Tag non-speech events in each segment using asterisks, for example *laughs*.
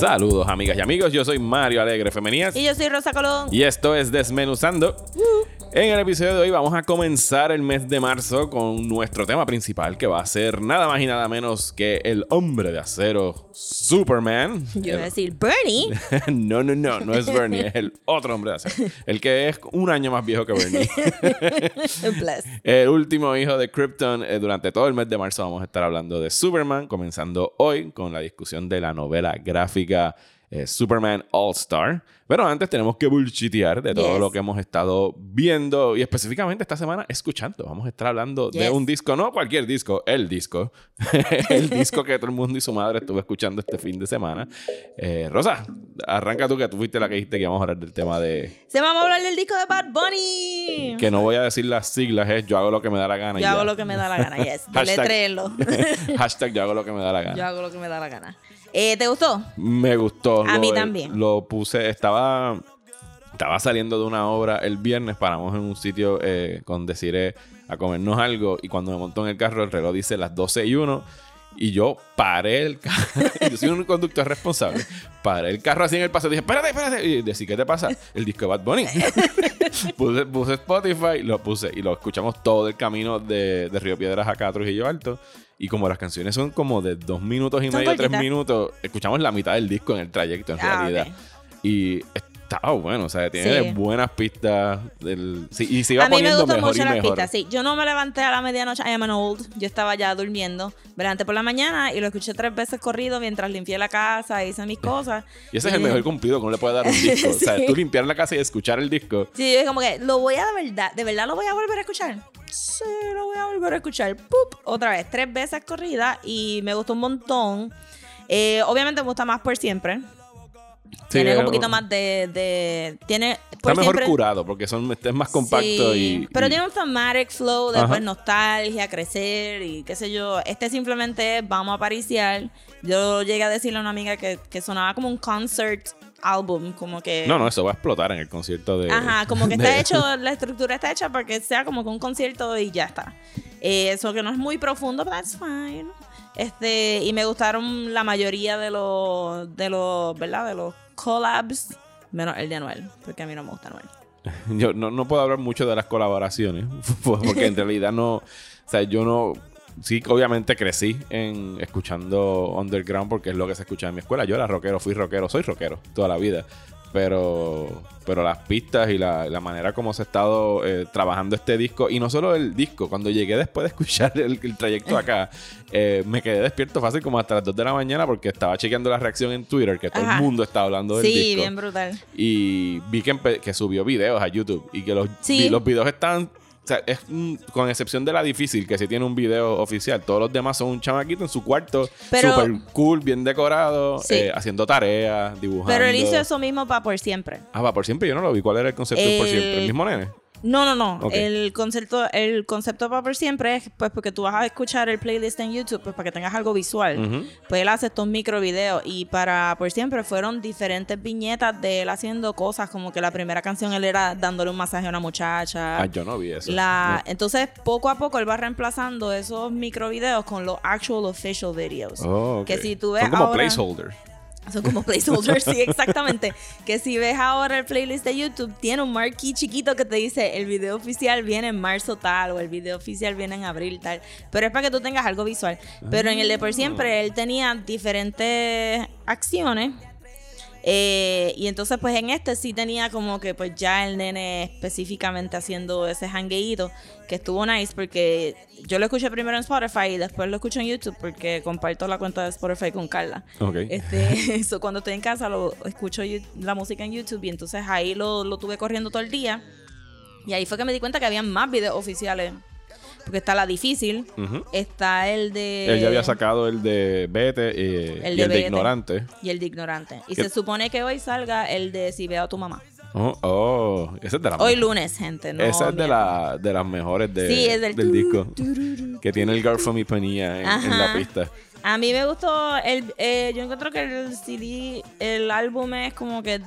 Saludos amigas y amigos, yo soy Mario Alegre Femenías Y yo soy Rosa Colón. y esto es Desmenuzando. En el episodio de hoy vamos a comenzar el mes de marzo con nuestro tema principal que va a ser nada más y nada menos que el hombre de acero Superman. Yo iba a decir Bernie. *laughs* no, no, no, no es Bernie, es el otro hombre de acero. El que es un año más viejo que Bernie. *laughs* El último hijo de Krypton. Eh, durante todo el mes de marzo vamos a estar hablando de Superman, comenzando hoy con la discusión de la novela gráfica eh, Superman All Star. Pero antes tenemos que bullshitear de todo Yes. lo que hemos estado viendo y específicamente esta semana escuchando. Vamos a estar hablando de un disco, no cualquier disco, el disco. *laughs* el disco que todo el mundo y su madre estuvo escuchando este fin de semana. Eh, Rosa, arranca tú que tú fuiste la que dijiste que íbamos a hablar del tema de... Se vamos a hablar del disco de Bad Bunny. Que no voy a decir las siglas, es yo hago lo que me da la gana. Yo hago ya. lo que me da la gana, yes. *laughs* *laughs* Hashtag yo hago lo que me da la gana. Yo hago lo que me da la gana. Eh, ¿Te gustó? Me gustó. A Lo- mí también. Lo puse, estaba, estaba saliendo de una obra el viernes, paramos en un sitio eh, con Desiree a comernos algo y cuando me montó en el carro el reloj dice las 12 y 1 y yo paré el carro. *laughs* yo soy un conductor responsable. Paré el carro así en el paso y dije, espérate, espérate. Y decía, ¿qué te pasa? El disco de Bad Bunny. *laughs* puse, puse Spotify, lo puse y lo escuchamos todo el camino de, de Río Piedras acá a Trujillo Alto. Y como las canciones son como de dos minutos y Son medio, tres minutos, escuchamos la mitad del disco en el trayecto en Ah, realidad. Y estaba bueno, o sea, tiene Sí. buenas pistas. Del, sí, y se iba A mí me poniendo mejor mucho y las pistas, sí. Yo no me levanté a la medianoche, I am an old. Yo estaba ya durmiendo, durante por la mañana y lo escuché tres veces corrido mientras limpié la casa, hice mis cosas. Y ese es el mejor cumplido que uno le puede dar un *laughs* disco. O sea, tú limpiar la casa y escuchar el disco. Sí, es como que lo voy a de verdad, de verdad lo voy a volver a escuchar. Sí, lo voy a volver a escuchar. ¡Pup! Otra vez, tres veces corrida y me gustó un montón. Eh, obviamente me gusta más por siempre. Tiene un eh, poquito más de. de tiene. Está mejor siempre, curado porque son, es más compacto Sí, y. Pero y- tiene un thematic flow de Ajá. nostalgia, crecer y qué sé yo. Este simplemente es vamos a pariciar. Yo llegué a decirle a una amiga que, que sonaba como un concert album, como que. No, no, eso va a explotar en el concierto de. Ajá, como que *laughs* de- está hecho, la estructura está hecha para que sea como que un concierto y ya está. Eh, Eso que no es muy profundo, but that's fine. Este, y me gustaron la mayoría de los, de los, ¿verdad? De los collabs, menos el de Anuel, porque a mí no me gusta Anuel. *laughs* Yo no, no puedo hablar mucho de las colaboraciones, *laughs* porque en realidad no, o sea, yo no, sí, obviamente crecí en escuchando underground porque es lo que se escucha en mi escuela. Yo era rockero, fui rockero, soy rockero toda la vida, pero, pero las pistas y la, la manera como se ha estado eh, trabajando este disco, y no solo el disco, cuando llegué después de escuchar el, el trayecto acá, eh, me quedé despierto fácil como hasta las 2 de la mañana porque estaba chequeando la reacción en Twitter, que todo el mundo estaba hablando del Sí, disco. bien brutal. Y vi que, que subió videos a YouTube y que los, Sí. vi- los videos están. Sea, es, mm, con excepción de la difícil, que sí tiene un video oficial. Todos los demás son un chamaquito en su cuarto, super cool, bien decorado, Sí. eh, haciendo tareas, dibujando. Pero él hizo eso mismo para por siempre. Ah, va, por siempre yo no lo vi. ¿Cuál era el concepto de por siempre? ¿El mismo nene? No, no, no. El concepto, el concepto para por siempre es pues porque tú vas a escuchar el playlist en YouTube, pues para que tengas algo visual. Pues él hace estos micro videos y para por siempre fueron diferentes viñetas de él haciendo cosas, como que la primera canción él era dándole un masaje a una muchacha. Ah, yo no vi eso. La, entonces, poco a poco él va reemplazando esos micro videos con los actual official videos. Oh, ok. Que si tú ves Son como ahora- placeholder. Son como placeholders, sí, exactamente. Que si ves ahora el playlist de YouTube, tiene un marquee chiquito que te dice el video oficial viene en marzo tal o el video oficial viene en abril tal. Pero es para que tú tengas algo visual. Pero en el de por siempre él tenía diferentes acciones. Eh, y entonces pues en este sí tenía como que pues ya el nene específicamente haciendo ese hangueíto que estuvo nice porque yo lo escuché primero en Spotify y después lo escucho en YouTube porque comparto la cuenta de Spotify con Carla. Ok. Este, *laughs* eso, cuando estoy en casa lo escucho la música en YouTube y entonces ahí lo, lo tuve corriendo todo el día. Y ahí fue que me di cuenta que había más videos oficiales. Porque está la difícil, está el de... Él ya había sacado el de Vete eh, El y de el de. Ignorante. Y el de ignorante. Y ¿Qué- se supone que hoy salga el de si veo a tu mamá. Oh, oh, esa es de la Hoy lunes, gente. No, Esa es de, la, de las mejores de, Sí, es del del disco. Que tiene el Girl from Ipanema en, en la pista. A mí me gustó. El, eh, yo encuentro que el CD, el álbum es como que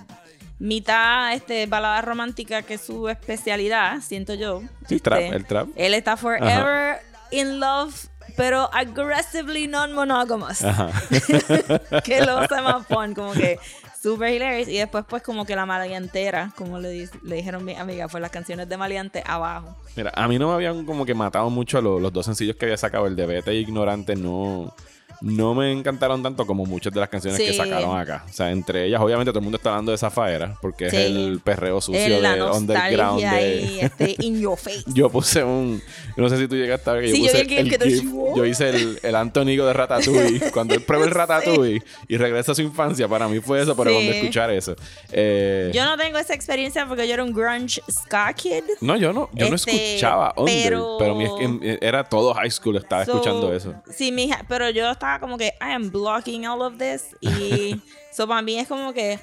mitad este, balada romántica, que es su especialidad, siento yo. Sí, Este, trap, el trap. Él está forever in love, pero aggressively non-monogamous. *laughs* Que lo hace más fun, como que super hilarious. Y después, pues, como que la maleantera, como le, di- le dijeron mi amiga, fue las canciones de Maleante abajo. Mira, a mí no me habían como que matado mucho los, los dos sencillos que había sacado. El de Vete y Ignorante no, no me encantaron tanto como muchas de las canciones que Sí. sacaron acá. O sea, entre ellas, obviamente, todo el mundo está hablando de Zafaera porque Sí. es el perreo sucio Es la de underground. de- ahí, este, in your face. *laughs* Yo puse un. No sé si tú llegaste a ver que Sí, yo yo puse vi el que te GIF. Yo hice el, el Antonigo de Ratatouille. *laughs* cuando él prueba el Ratatouille y regresa a su infancia, para mí fue eso, pero cuando escuchar eso. Eh, Yo no tengo esa experiencia porque yo era un grunge ska kid. no, yo no, yo no Este, escuchaba Under, pero, pero- mi- que era todo high school, estaba So, escuchando eso. Sí, mija, pero yo estaba como que, I am blocking all of this. Y *laughs* so para mí es como que,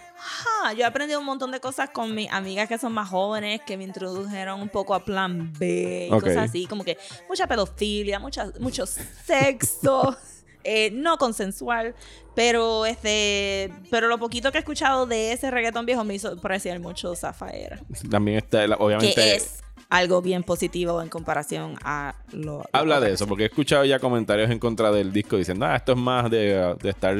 ah, yo he aprendido un montón de cosas con mis amigas que son más jóvenes, que me introdujeron un poco a plan B y Ok. cosas así, como que mucha pedofilia, mucha, mucho sexo. *laughs* eh, no consensual, pero este, pero lo poquito que he escuchado de ese reggaetón viejo me hizo parecer mucho Zafaera, También está, la- que obviamente. es algo bien positivo en comparación a lo. Habla lo de eso, porque he escuchado ya comentarios en contra del disco diciendo, ah, esto es más de, de estar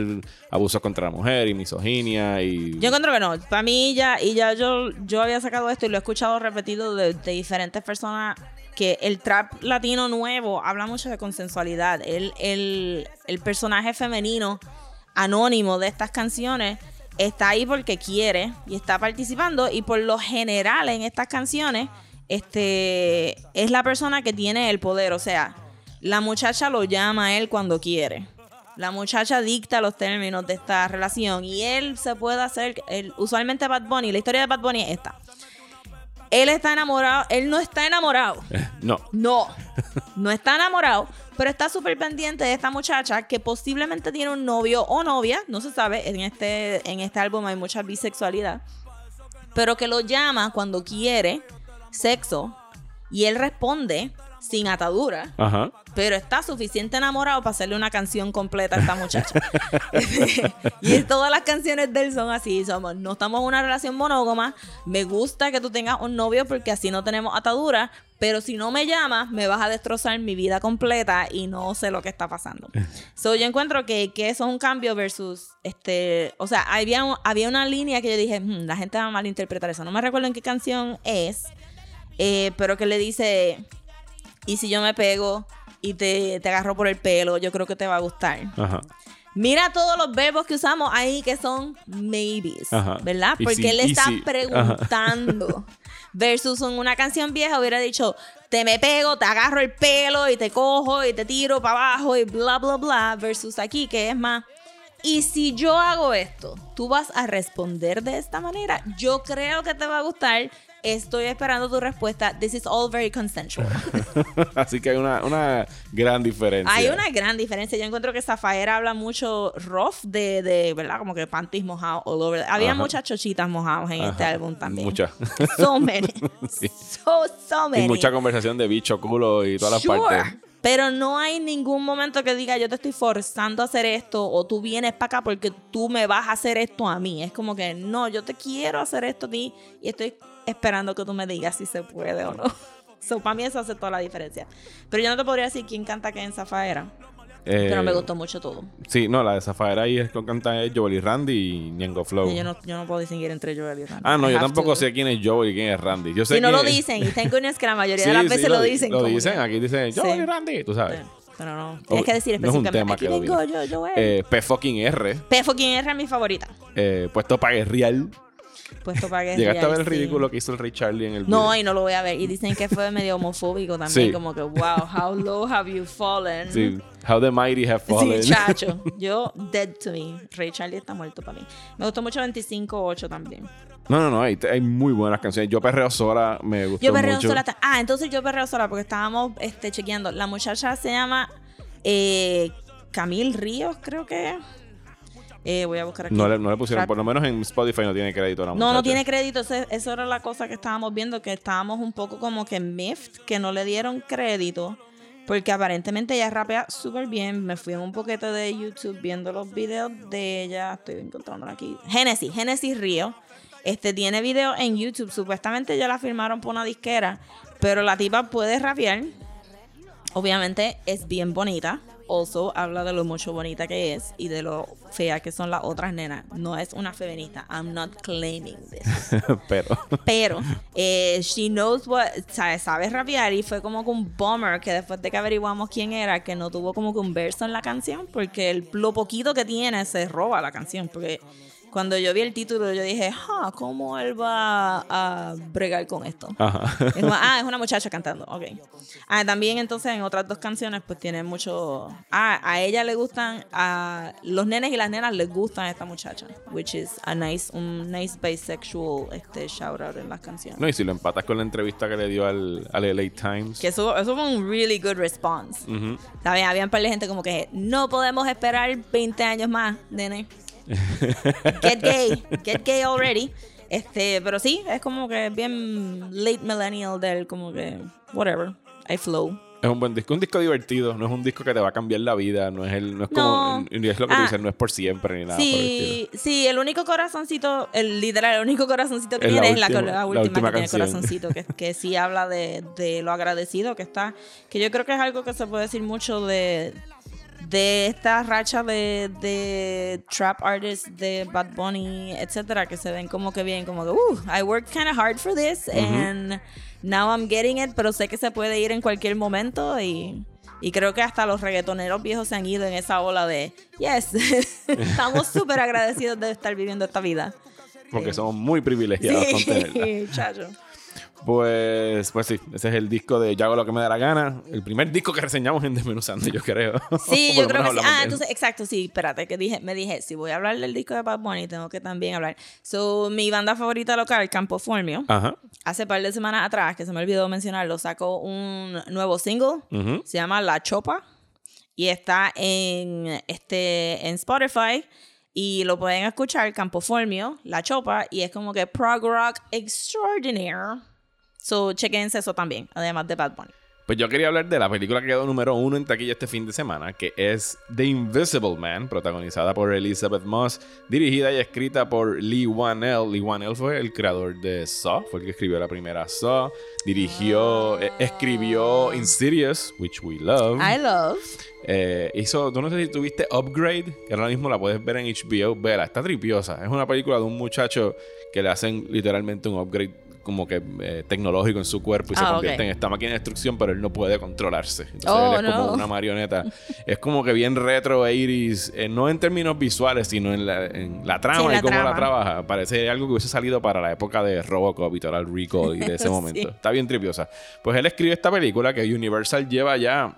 abusos contra la mujer y misoginia y... Yo encuentro que no. Para mí ya, y ya yo, yo había sacado esto y lo he escuchado repetido de, de diferentes personas que el trap latino nuevo habla mucho de consensualidad. El, el, el personaje femenino anónimo de estas canciones está ahí porque quiere y está participando y por lo general en estas canciones este es la persona que tiene el poder, o sea, la muchacha lo llama a él cuando quiere. La muchacha dicta los términos de esta relación y él se puede hacer, él- usualmente Bad Bunny, la historia de Bad Bunny es esta. Él está enamorado, él no está enamorado. No. No, *laughs* no está enamorado, pero está súper pendiente de esta muchacha que posiblemente tiene un novio o novia, no se sabe, en este, en este álbum hay mucha bisexualidad, pero que lo llama cuando quiere sexo y él responde sin atadura, Ajá. pero está suficiente enamorado para hacerle una canción completa a esta muchacha. *laughs* *laughs* y todas las canciones de él son así, somos, no estamos en una relación monógama, me gusta que tú tengas un novio porque así no tenemos atadura, pero si no me llamas, me vas a destrozar mi vida completa y no sé lo que está pasando. *laughs* so, yo encuentro que, que eso es un cambio versus, este, o sea, había, había una línea que yo dije, "Hmm, la gente va a malinterpretar eso. No me recuerdo en qué canción es, eh, pero que le dice, y si yo me pego y te, te agarro por el pelo, yo creo que te va a gustar. Ajá. Mira todos los verbos que usamos ahí que son maybes, Ajá. ¿verdad? Porque si- él está si- preguntando. *laughs* Versus en una canción vieja hubiera dicho, te me pego, te agarro el pelo y te cojo y te tiro para abajo y bla, bla, bla. Versus aquí que es más, y si yo hago esto, tú vas a responder de esta manera. Yo creo que te va a gustar. Estoy esperando tu respuesta. This is all very consensual. *laughs* Así que hay una, una gran diferencia. Hay una gran diferencia. Yo encuentro que Zafaera habla mucho rough de, de ¿verdad? Como que panties mojados all over. Había Ajá. muchas chochitas mojadas en este álbum también. Muchas. So many. *laughs* Sí. So, so many. Y mucha conversación de bicho, culo y todas las partes. Pero no hay ningún momento que diga yo te estoy forzando a hacer esto o tú vienes para acá porque tú me vas a hacer esto a mí. Es como que no, yo te quiero hacer esto a ti y estoy esperando que tú me digas si se puede o no. *laughs* So, para mí eso hace toda la diferencia. Pero yo no te podría decir quién canta que en Zafaera. Eh, Pero me gustó mucho todo. Sí, no, la de Zafaera ahí es con canta es Joel y Randy y Ñengo Flow. Y Yo, no, yo no puedo distinguir entre Joel y Randy. Ah, no, I yo tampoco to- sé quién es Joel y quién es Randy. Yo sé Si no lo es- dicen, y tengo es que la *laughs* mayoría Sí, de las sí, veces lo, dicen. Lo dicen, que- aquí dicen Joel Sí. y Randy, tú sabes. Pero no, tienes que decir no es un específicamente. tema Aquí que vengo yo, Joel. Eh, P fucking R, P fucking R es mi favorita. eh, puesto para guerrear. Puesto para que Llegaste a ver el ridículo que hizo el Ray Charlie en el No, y no lo voy a ver. Y dicen que fue medio homofóbico también. Sí. Como que, wow, how low have you fallen. Sí, How the Mighty Have Fallen. Sí, chacho. *laughs* Yo, dead to me. Ray Charlie está muerto para mí. Me gustó mucho 25-8 también. No, no, no, hay, hay muy buenas canciones. Yo Perreo Sola me gustó Yo perreo mucho. sola. Ah, entonces yo perreo sola porque estábamos este, chequeando. La muchacha se llama eh, Camille Ríos, creo que es. Eh, voy a buscar aquí. No le, no le pusieron, por lo menos en Spotify no tiene crédito la No, no tiene crédito. Ese- Eso era la cosa que estábamos viendo, que estábamos un poco como que miffed, que no le dieron crédito. Porque aparentemente ella rapea súper bien. Me fui en un poquito de YouTube viendo los videos de ella. Estoy encontrándola aquí. Genesis, Genesis Río. Este tiene videos en YouTube. Supuestamente ya la firmaron por una disquera. Pero la tipa puede rapear. Obviamente es bien bonita. Also habla de lo mucho bonita que es y de lo fea que son las otras nenas. No es una feminista. I'm not claiming this. *laughs* Pero. Pero eh, she knows what, sabe, sabe rapear y fue como que un bummer que después de que averiguamos quién era, que no tuvo como que un verso en la canción, porque el, lo poquito que tiene se roba la canción. Porque cuando yo vi el título, yo dije, ah, ¿cómo él va a bregar con esto? Ajá. Es como, *laughs* ah, es una muchacha cantando, ok. Ah, también entonces en otras dos canciones pues tiene mucho... Ah, a ella le gustan, a los nenes y las nenas les gustan a esta muchacha, which is a nice, un nice bisexual este, shout out en las canciones. No, y si lo empatas con la entrevista que le dio al, al LA Times. Que eso, eso fue un really good response. Ujú. ¿Sabes? Había un par de gente como que no podemos esperar 20 años más, nene. Get gay, get gay already. Este, pero sí, es como que bien late millennial del como que whatever. I flow. Es un buen disco, un disco divertido, no es un disco que te va a cambiar la vida, no es el, no es como, es lo que Ah. dices, no es por siempre ni nada por el. Sí, sí, el único corazoncito, el literal, el único corazoncito que Es la tiene es la, última- la la última, última que tiene canción. corazoncito, que, que sí habla de, de lo agradecido que está, que yo creo que es algo que se puede decir mucho de, de esta racha de, de trap artists de Bad Bunny, etcétera, que se ven como que bien, como que, uh, I worked kind of hard for this and now I'm getting it, pero sé que se puede ir en cualquier momento y, y creo que hasta los reggaetoneros viejos se han ido en esa ola de, yes, *laughs* estamos *laughs* súper agradecidos de estar viviendo esta vida. Porque somos muy privilegiados con tenerla. Sí, *laughs* chacho. Pues, pues sí, ese es el disco de Yo hago lo que me da la gana. El primer disco que reseñamos en Desmenuzando, yo creo. *laughs* Sí, yo creo que sí. Ah, entonces, exacto, sí, espérate, que dije, me dije, si voy a hablar del disco de Bad Bunny, tengo que también hablar. So, mi banda favorita local, Campo Formio, Ajá. hace par de semanas atrás, que se me olvidó mencionarlo, sacó un nuevo single, Ujú. se llama La Chopa, y está en, este, en Spotify, y lo pueden escuchar, Campo Formio, La Chopa, y es como que prog rock extraordinaire. So, chequense eso también, además de Bad Bunny. Pues yo quería hablar de la película que quedó número uno en taquilla este fin de semana, que es The Invisible Man, protagonizada por Elizabeth Moss, dirigida y escrita por Lee Wanell. Lee Wanell fue el creador de Saw, fue el que escribió la primera Saw, dirigió, eh, escribió Insidious, which we love. I love. Eh, hizo, tú no sé si tuviste Upgrade, que ahora mismo la puedes ver en HBO. Vela, está tripiosa. Es una película de un muchacho que le hacen literalmente un upgrade como que eh, tecnológico en su cuerpo y se Ah, convierte ok. en esta máquina de destrucción, pero él no puede controlarse. Entonces Oh, él es como no. una marioneta. *laughs* es como que bien retro 80s, eh, no en términos visuales, sino en la, en la trama Sí, en y la cómo la trama. trabaja. Parece algo que hubiese salido para la época de Robocop y Total Recall y de *laughs* ese Sí. momento. Está bien tripiosa. Pues él escribe esta película que Universal lleva ya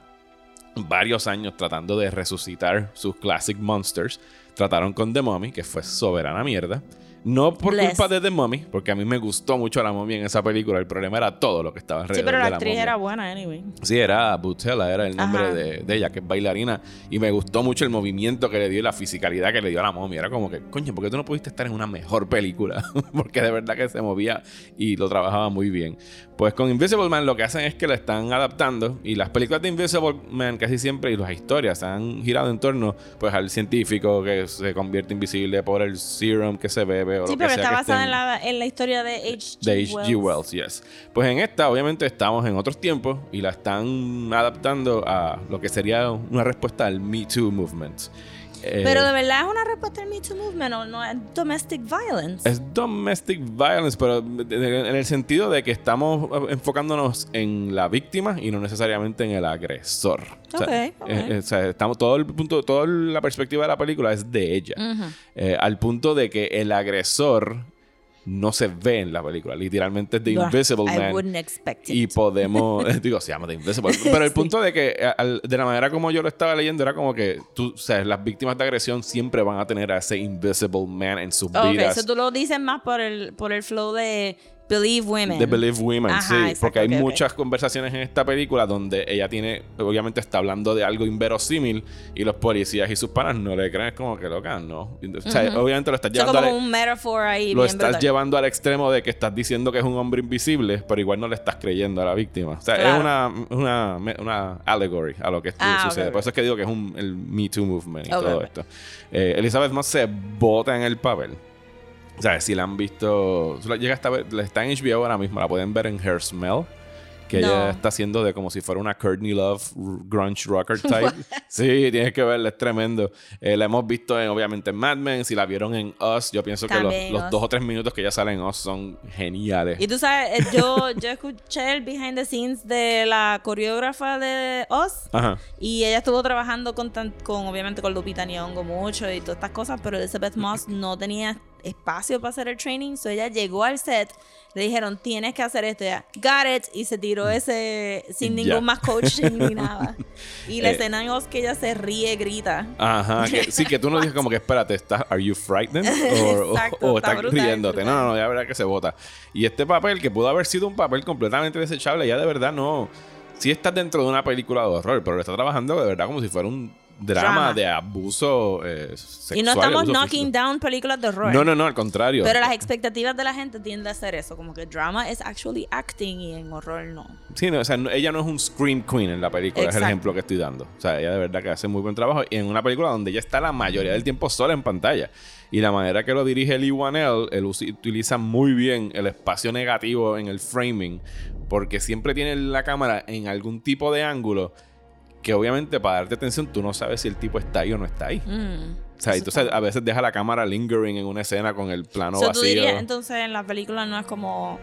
varios años tratando de resucitar sus classic monsters. Trataron con The Mummy, que fue soberana mierda. No por Bless. culpa de The Mummy, porque a mí me gustó mucho la momia en esa película. El problema era todo lo que estaba alrededor Sí, pero de la actriz momia. era buena, anyway. Sí, era Butella, era el nombre de ella, que es bailarina. Y me gustó mucho el movimiento que le dio y la fisicalidad que le dio a la momia. Era como que, coño, ¿por qué tú no pudiste estar en una mejor película? *laughs* Porque de verdad que se movía y lo trabajaba muy bien. Pues con Invisible Man lo que hacen es que lo están adaptando. Y las películas de Invisible Man casi siempre y las historias se han girado en torno pues al científico que se convierte invisible por el serum que se bebe o Sí, lo que pero sea está que basada estén- en la, en la historia de H.G. de H.G. Wells, yes. Pues en esta, obviamente, estamos en otros tiempos y la están adaptando a lo que sería una respuesta al Me Too movement. Eh, Pero de verdad es una respuesta al Me Too Movement o no es domestic violence. es domestic violence, pero en el sentido de que estamos enfocándonos en la víctima y no necesariamente en el agresor. O sea, eh, eh, o sea, estamos todo el punto, toda la perspectiva de la película es de ella. Eh, al punto de que el agresor no se ve en la película. Literalmente es The Invisible I Man. wouldn't expect it. Y podemos, *laughs* digo, se llama The Invisible. Pero el *laughs* Sí. punto de que, al- de la manera como yo lo estaba leyendo, era como que tú, o sea, las víctimas de agresión siempre van a tener a ese Invisible Man en sus Ok, vidas. eso tú lo dices más por el, por el flow de Believe Women. The Believe Women, Ajá, sí. exacto, porque hay muchas conversaciones en esta película donde ella tiene, obviamente está hablando de algo inverosímil y los policías y sus panas no le creen, es como que loca, no. O sea, obviamente lo estás llevando como al- un metaphor ahí. lo bien estás brutal. llevando al extremo de que estás diciendo que es un hombre invisible, pero igual no le estás creyendo a la víctima. O sea, Claro. es una, una, una allegory a lo que Ah, sucede. ok, Por eso es que digo que es un, el Me Too movement y todo esto. Eh, Elizabeth Moss se bota en el papel. O sea, si la han visto, llega hasta ver, está en HBO ahora mismo, la pueden ver en Her Smell. Que No. ella está haciendo de como si fuera una Courtney Love grunge rocker *laughs* type. sí, tienes que verla, es tremendo. Eh, la hemos visto en, obviamente en Mad Men. Si la vieron en Us, yo pienso que los, También los Us. dos o tres minutos que ella sale en Us son geniales. Y tú sabes, eh, yo, *laughs* yo escuché el behind the scenes de la coreógrafa de Oz. Ajá. Y ella estuvo trabajando con, con obviamente con Lupita Nyong'o mucho y todas estas cosas, pero Elizabeth Moss no tenía espacio para hacer el training, so ella llegó al set, le dijeron, tienes que hacer esto, ya, got it, y se tiró ese sin ningún más coaching ni *laughs* nada. Y la Eh. escena en que ella se ríe, grita. Ajá. que- *laughs* sí, que tú no dices como que espérate, ¿estás, ¿are you frightened? *laughs* O, o- Exacto, o está estás brutal, riéndote. brutal. No, no, no, ya verás que se vota. Y este papel, que pudo haber sido un papel completamente desechable, ya de verdad no. Sí estás dentro de una película de horror, pero lo está trabajando de verdad como si fuera un drama, Drama. de abuso eh, sexual. y no estamos knocking físico. down películas de horror. No, no, no, al contrario. Pero las expectativas de la gente tienden a hacer eso, como que drama es actually acting y en horror no. Sí, no, o sea, no- ella no es un scream queen en la película, es el ejemplo que estoy dando. O sea, ella de verdad que hace muy buen trabajo y en una película donde ella está la mayoría del tiempo sola en pantalla. Y la manera que lo dirige Lee Wanell, él utiliza muy bien el espacio negativo en el framing, porque siempre tiene la cámara en algún tipo de ángulo que obviamente para darte atención tú no sabes si el tipo está ahí o no está ahí. Mm. O sea, entonces está- a veces deja la cámara lingering en una escena con el plano So, tú vacío. dirías, entonces en la película no es como.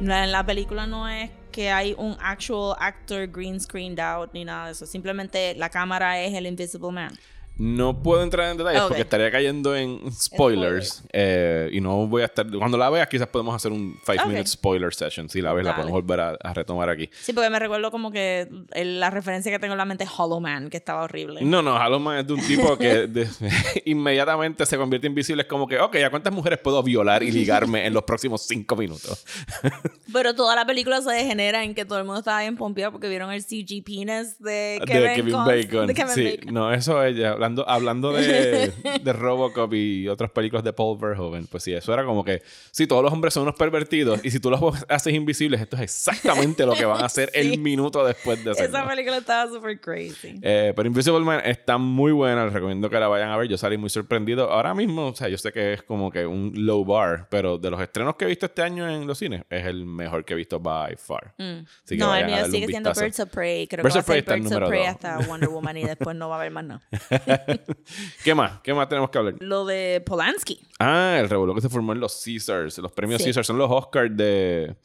En la película no es que hay un actual actor green screened out ni nada de eso. Simplemente la cámara es el Invisible Man. No puedo entrar en detalles porque estaría cayendo en spoilers. eh, y no voy a estar. Cuando la veas, quizás podemos hacer un 5 Ok. minute spoiler session. Si la ves, la podemos volver a, a retomar aquí. Sí, porque me recuerdo como que el- la referencia que tengo en la mente es Hollow Man, que estaba horrible. No, no, Hollow Man es de un tipo que de- *laughs* inmediatamente se convierte invisible. Es como que, ok, ¿a cuántas mujeres puedo violar y ligarme en los próximos 5 minutos? *laughs* Pero toda la película se degenera en que todo el mundo estaba bien pompeado porque vieron el CG penis de de Kevin, Bacon. de Kevin sí, Bacon. no, eso ella. Hablando, hablando de, *laughs* de Robocop y otras películas de Paul Verhoeven, pues sí, eso era como que, sí, todos los hombres son unos pervertidos y si tú los haces invisibles, esto es exactamente lo que van a hacer *laughs* Sí. el minuto después de hacerlo. Esa película estaba súper crazy. Eh, pero Invisible Man está muy buena, les recomiendo que la vayan a ver. Yo salí muy sorprendido. Ahora mismo, o sea, yo sé que es como que un low bar, pero de los estrenos que he visto este año en los cines, es el mejor que he visto by far. Así que Mm. no, el mío sigue siendo. Birds of Prey. Creo Birds que va a ser Birds of Prey hasta Wonder Woman y después no va a haber más nada. *laughs* *laughs* ¿Qué más? ¿Qué más tenemos que hablar? Lo de Polanski. Ah, el revuelo que se formó en los Caesars. Los premios Sí. Caesars son los Oscars de,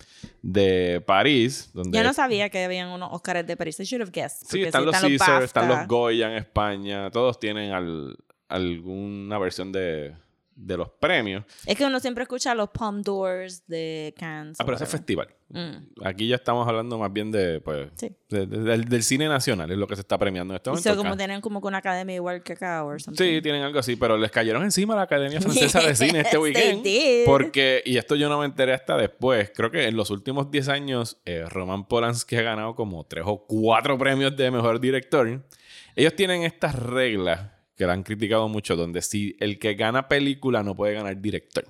de París. Donde Yo no sabía que habían unos Oscars de París. I should have guessed. Sí, están sí, los Caesars, están los Goya en España. Todos tienen al- alguna versión de, de los premios. Es que uno siempre escucha los Palm Doors de Cannes. Ah, pero ese es festival. Mm. Aquí ya estamos hablando más bien de, pues, Sí. de- de- del, del cine nacional, es lo que se está premiando en este momento. como tienen como que una academia igual que acá o something. Sí, tienen algo así, pero les cayeron encima a la Academia Francesa de *laughs* Cine este weekend. Porque, y esto yo no me enteré hasta después, creo que en los últimos 10 años, eh, Roman Polanski ha ganado como 3 o 4 premios de mejor director. Ellos tienen estas reglas que la han criticado mucho, donde si el que gana película no puede ganar director.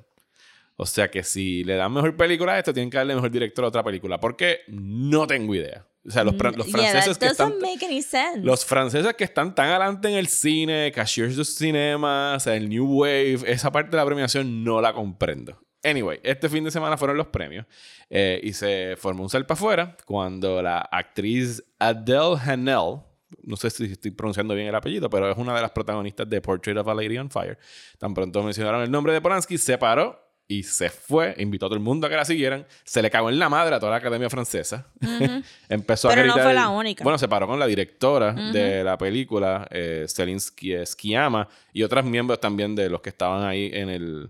O sea que si le dan mejor película a esto, tienen que darle mejor director a otra película. Porque no tengo idea. O sea, los, Mm, Yeah, franceses que están... doesn't make any sense. Los franceses que están tan adelante en el cine, Cashiers du Cinema, o sea, el New Wave, esa parte de la premiación no la comprendo. Anyway, este fin de semana fueron los premios eh, y se formó un salpa afuera cuando la actriz Adele Hanel, no sé si estoy pronunciando bien el apellido, pero es una de las protagonistas de Portrait of a Lady on Fire. Tan pronto mencionaron el nombre de Polanski, se paró y se fue, invitó a todo el mundo a que la siguieran, se le cagó en la madre a toda la Academia Francesa. *laughs* Empezó Pero a no fue la única. Bueno, se paró con la directora de la película, eh, Celine Sciamma, y otros miembros también de los que estaban ahí en el,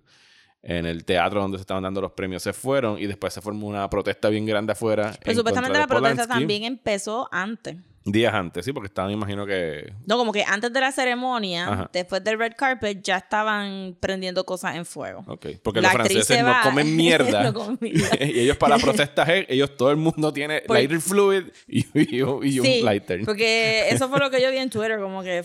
en el teatro donde se estaban dando los premios se fueron y después se formó una protesta bien grande afuera. Pero en supuestamente la protesta también empezó antes. Días antes, sí, porque estaban, imagino que. No, como que antes de la ceremonia, Ajá. después del red carpet, ya estaban prendiendo cosas en fuego. Ok. Porque La los franceses se no comen *laughs* mierda. no comen *laughs* mierda. y ellos, para la *laughs* protesta, eh, ellos, todo el mundo tiene Por- lighter fluid y, y un- y un Sí, lighter. porque eso fue lo que yo vi en Twitter, como que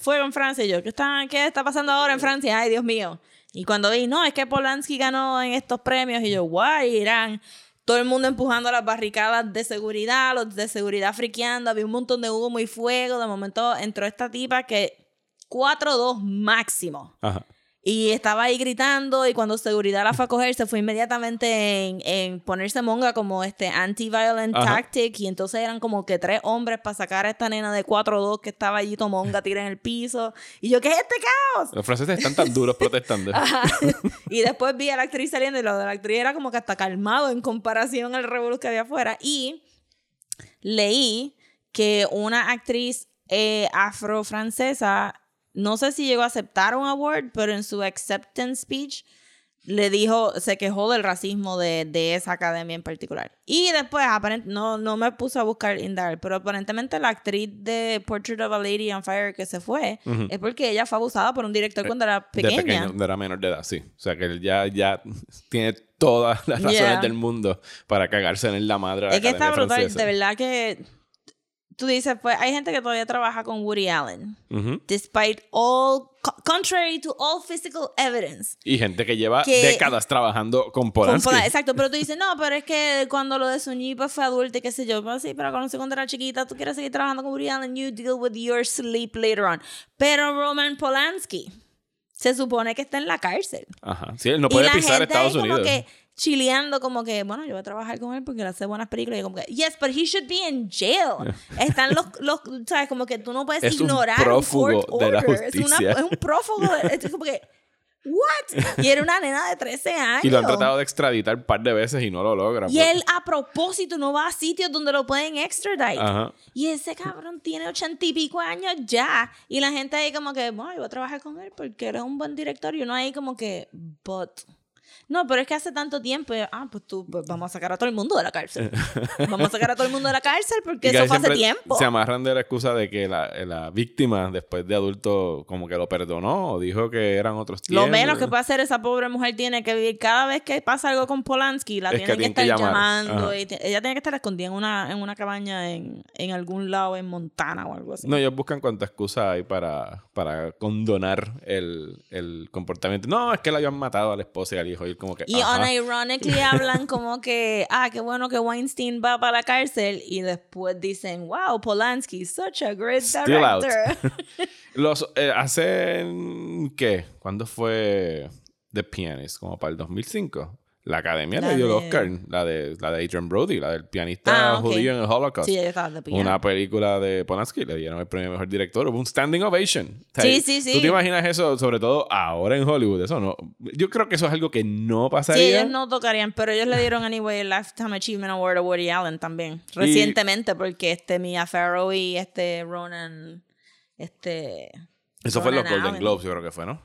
fuego en Francia. Y yo, ¿qué está, ¿qué está pasando ahora en Francia? Ay, Dios mío. Y cuando vi, no, es que Polanski ganó en estos premios. Y yo, guay, Irán. Todo el mundo empujando las barricadas de seguridad, los de seguridad friqueando. Había un montón de humo y fuego. De momento entró esta tipa que 4-2 máximo. Ajá. Y estaba ahí gritando y cuando seguridad la fue a coger se fue inmediatamente en, en ponerse monga como este anti-violent tactic y entonces eran como que tres hombres para sacar a esta nena de 4-2 que estaba allí tomonga tira en el piso y yo ¿qué es este caos? Los franceses están tan duros protestando. Ajá. y después vi a la actriz saliendo y lo de la actriz era como que hasta calmado en comparación al revolú que había afuera y leí que una actriz eh, afro-francesa, no sé si llegó a aceptar un award, pero en su acceptance speech le dijo, se quejó del racismo de, de esa academia en particular. Y después, aparent- no, no me puse a buscar indagar, pero aparentemente la actriz de Portrait of a Lady on Fire que se fue, Ujú. es porque ella fue abusada por un director cuando era De pequeña. pequeño, cuando era menor de edad, sí. O sea que él ya, ya tiene todas las razones Yeah. del mundo para cagarse en la madre de la Es que está brutal, de verdad que tú dices, pues hay gente que todavía trabaja con Woody Allen, Ujú. despite all, co- contrary to all physical evidence. Y gente que lleva Que- décadas trabajando con Con Polanski. Pola- exacto, pero tú dices, no, pero es que cuando lo de Suñi pues, fue adulto y qué sé yo, pues sí, pero cuando era chiquita, tú quieres seguir trabajando con Woody Allen, you deal with your sleep later on. Pero Roman Polanski se supone que está en la cárcel. Ajá. Sí, él no puede pisar Estados ahí como Unidos. que chileando como que, bueno, yo voy a trabajar con él porque él hace buenas películas. Y yo como que, yes, but he should be in jail. Están los, los, sabes, como que tú no puedes Es un ignorar prófugo court de la order. Es, una- justicia. es un prófugo. de- es como que, what? Y era una nena de 13 años. Y lo han tratado de extraditar un par de veces y no lo logra. Y él a propósito no va a sitios donde lo pueden extradite. Ajá. Y ese cabrón tiene ochenta y pico años ya. Y la gente ahí como que, bueno, yo voy a trabajar con él porque eres un buen director. Y uno ahí como que, but... No, pero es que hace tanto tiempo. ah, pues tú, pues vamos a sacar a todo el mundo de la cárcel. *laughs* vamos a sacar a todo el mundo de la cárcel porque eso fue hace tiempo. Se amarran de la excusa de que la, la víctima, después de adulto, como que lo perdonó o dijo que eran otros tiempos. Lo menos que puede hacer esa pobre mujer tiene que vivir cada vez que pasa algo con Polanski, la Es que tienen que, estar llamando. Y ella tiene que estar escondida en una, en una cabaña en, en algún lado en Montana o algo así. No, ellos buscan cuánta excusa hay para, para condonar el, el comportamiento. No, es que la habían matado a la esposa y al hijo. Y como que. Y ajá. unironically *laughs* hablan como que, ah, qué bueno que Weinstein va para la cárcel. Y después dicen, wow, Polanski, such a great Still out. director. *laughs* Los, eh, hace. ¿Qué? ¿Cuándo fue The Pianist? Como para el 2005. La academia La le dio el de- Oscar. La de, la de Adrian Brody, la del pianista Ah, judío en el Holocaust. sí. Una película de Polanski, le dieron el premio mejor director. Hubo un standing ovation. O sea, Sí, sí, sí. ¿Tú te imaginas eso, sobre todo ahora en Hollywood? Eso no. Yo creo que eso es algo que no Sí, pasaría. ellos no tocarían, pero ellos le dieron anyway el Lifetime Achievement Award a Woody Allen también. Recientemente, porque este Mia Farrow y este Ronan, este... Eso fue en los Golden. Globes, yo creo que fue, ¿no?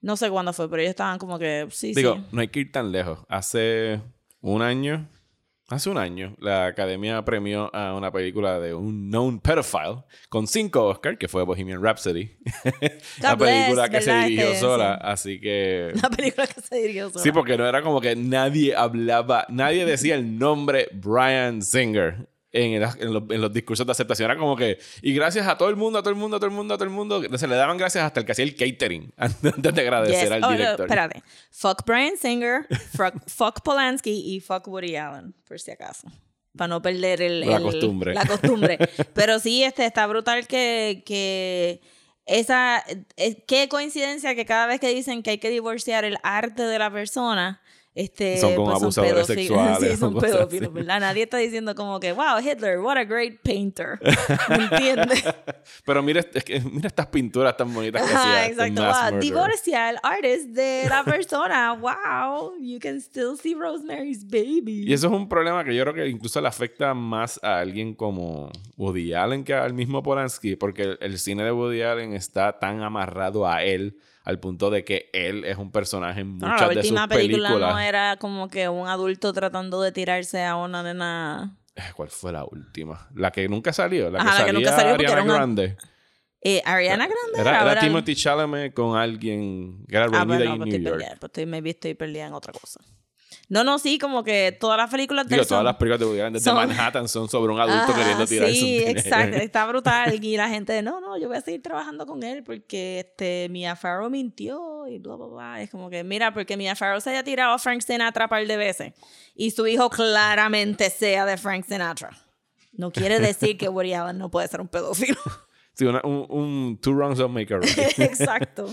No sé cuándo fue, pero ellos estaban como que, sí, Digo, sí. no hay que ir tan lejos. Hace un año, hace un año, la academia premió a una película de un known pedophile con cinco Oscars, que fue Bohemian Rhapsody. *laughs* la bless, película que se dirigió Este, sola. sí. Así que. *laughs* La película que se dirigió sola. Sí, porque no era como que nadie hablaba, nadie decía el nombre Brian Singer en, el- en los, en los discursos de aceptación. Era como que, y gracias a todo el mundo, a todo el mundo, a todo el mundo, a todo el mundo, se le daban gracias hasta el que hacía el catering *laughs* antes de agradecer Yes. al Oh, no, director. espérate. Fuck Brian Singer, *laughs* fuck, fuck Polanski y fuck Woody Allen, por si acaso. Para no perder el, La el- costumbre. La costumbre. *laughs* Pero sí, este, está brutal que, que esa... eh, qué coincidencia que cada vez que dicen que hay que divorciar el arte de la persona... Este, Son como pues abusadores pedófilos. *laughs* sexuales Sí, son pedófilos. ¿verdad? Nadie está diciendo como que, wow, Hitler, what a great painter. ¿Me entiendes? *laughs* Pero mira, es que- mira estas pinturas tan bonitas que hacía. exacto. Wow, divorcia al artist de la persona. wow, you can still see Rosemary's Baby. Y eso es un problema que yo creo que incluso le afecta más a alguien como Woody Allen que al mismo Polanski, porque el, el cine de Woody Allen está tan amarrado a él al punto de que él es un personaje en No, muchas la de sus última película películas. no era como que un adulto tratando de tirarse a una nena eh, ¿Cuál fue la última? La que nunca salió. La Ajá, que la que nunca salió Ariana era una- Grande. Eh, Ariana Grande Era, era ahora- Timothy Chalamet con alguien que era Ah, bueno, pues in estoy New York. perdida, pues estoy, maybe estoy perdida en otra cosa. No, no, sí, como que todas las películas de Digo, todas las películas de Woody Allen desde son- Manhattan son sobre un adulto queriendo tirar Sí, exacto, *laughs* está brutal. Y la gente, no, no, yo voy a seguir trabajando con él porque este, Mia Farrow mintió y bla, bla, bla. Es como que, mira, porque Mia Farrow se haya tirado a Frank Sinatra un par de veces y su hijo claramente sea de Frank Sinatra. No quiere decir que Woody Allen no puede ser un pedófilo. *laughs* Sí, una- un, un two wrongs don't make a right. *laughs* exacto.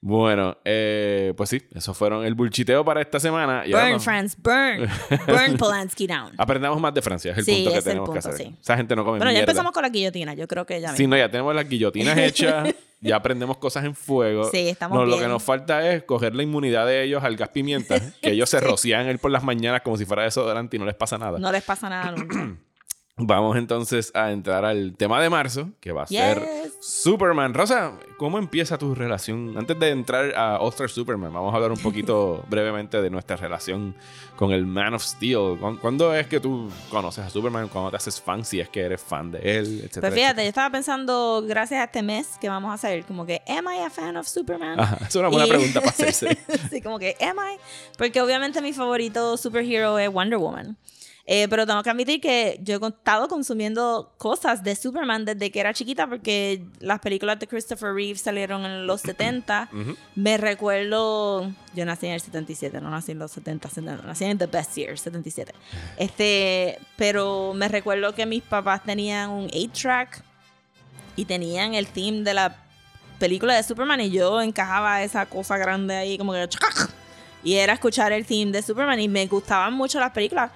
Bueno, eh, pues sí, esos fueron el bulchiteo para esta semana. Y Burn, France, burn. Burn *laughs* Polanski down. Aprendamos más de Francia, es el Sí, punto que es el tenemos que hacer. sí. Esa gente no come Bueno, ya mierda. empezamos con la guillotina. Yo creo que ya Sí, mismo. no, ya tenemos las guillotinas *laughs* hechas, ya aprendemos cosas en fuego. Sí, estamos No, Lo bien. que nos falta es coger la inmunidad de ellos al gas pimienta, *laughs* que ellos se rocían él por las mañanas como si fuera desodorante y no les pasa nada. No les pasa nada nunca. *clears throat* Vamos entonces a entrar al tema de marzo, que va a ser Yes. Superman. Rosa, ¿cómo empieza tu relación? Antes de entrar a All Star Superman, vamos a hablar un poquito *laughs* brevemente de nuestra relación con el Man of Steel. ¿Cuándo- ¿Cuándo es que tú conoces a Superman? ¿Cuándo te haces fan? Si es que eres fan de él, etcétera. Pues fíjate, yo estaba pensando, gracias a este mes que vamos a hacer, como que, ¿am I a fan of Superman? Ajá, es una buena Y- pregunta para *laughs* hacerse. sí, como que, ¿am I? Porque obviamente mi favorito superhero es Wonder Woman. Eh, pero tengo que admitir que yo he estado consumiendo cosas de Superman desde que era chiquita, porque las películas de Christopher Reeve salieron en los 70. Ujú. Me recuerdo, yo nací en el 77, no nací en los 70, 70, nací en The Best Year, 77. *laughs* Este, pero me recuerdo que mis papás tenían un 8-track y tenían el theme de la película de Superman y yo encajaba esa cosa grande ahí como que y era escuchar el theme de Superman y me gustaban mucho las películas.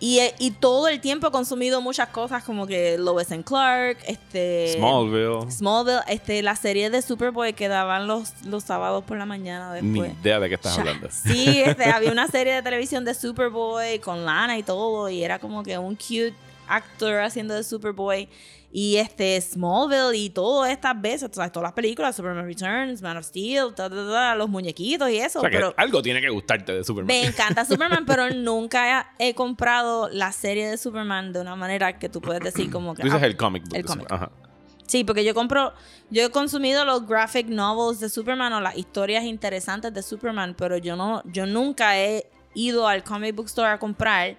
Y, eh, y todo el tiempo he consumido muchas cosas como que Lois and Clark, este Smallville. Smallville, este, la serie de Superboy que daban los, los sábados por la mañana Ni después. idea de qué estás Ya. hablando. Sí, este, *laughs* había una serie de televisión de Superboy con Lana y todo, y era como que un cute actor haciendo de Superboy. Y este Smallville y todas estas veces, todas las películas, Superman Returns, Man of Steel, ta, ta, ta, los muñequitos y eso. O sea, que pero algo tiene que gustarte de Superman. me encanta Superman, pero *laughs* nunca he comprado la serie de Superman de una manera que tú puedes decir como que... Tú dices ah, el comic book. el cómic. Ajá. Sí, porque yo compro, yo he consumido los graphic novels de Superman o las historias interesantes de Superman, pero yo no, yo nunca he ido al comic book store a comprar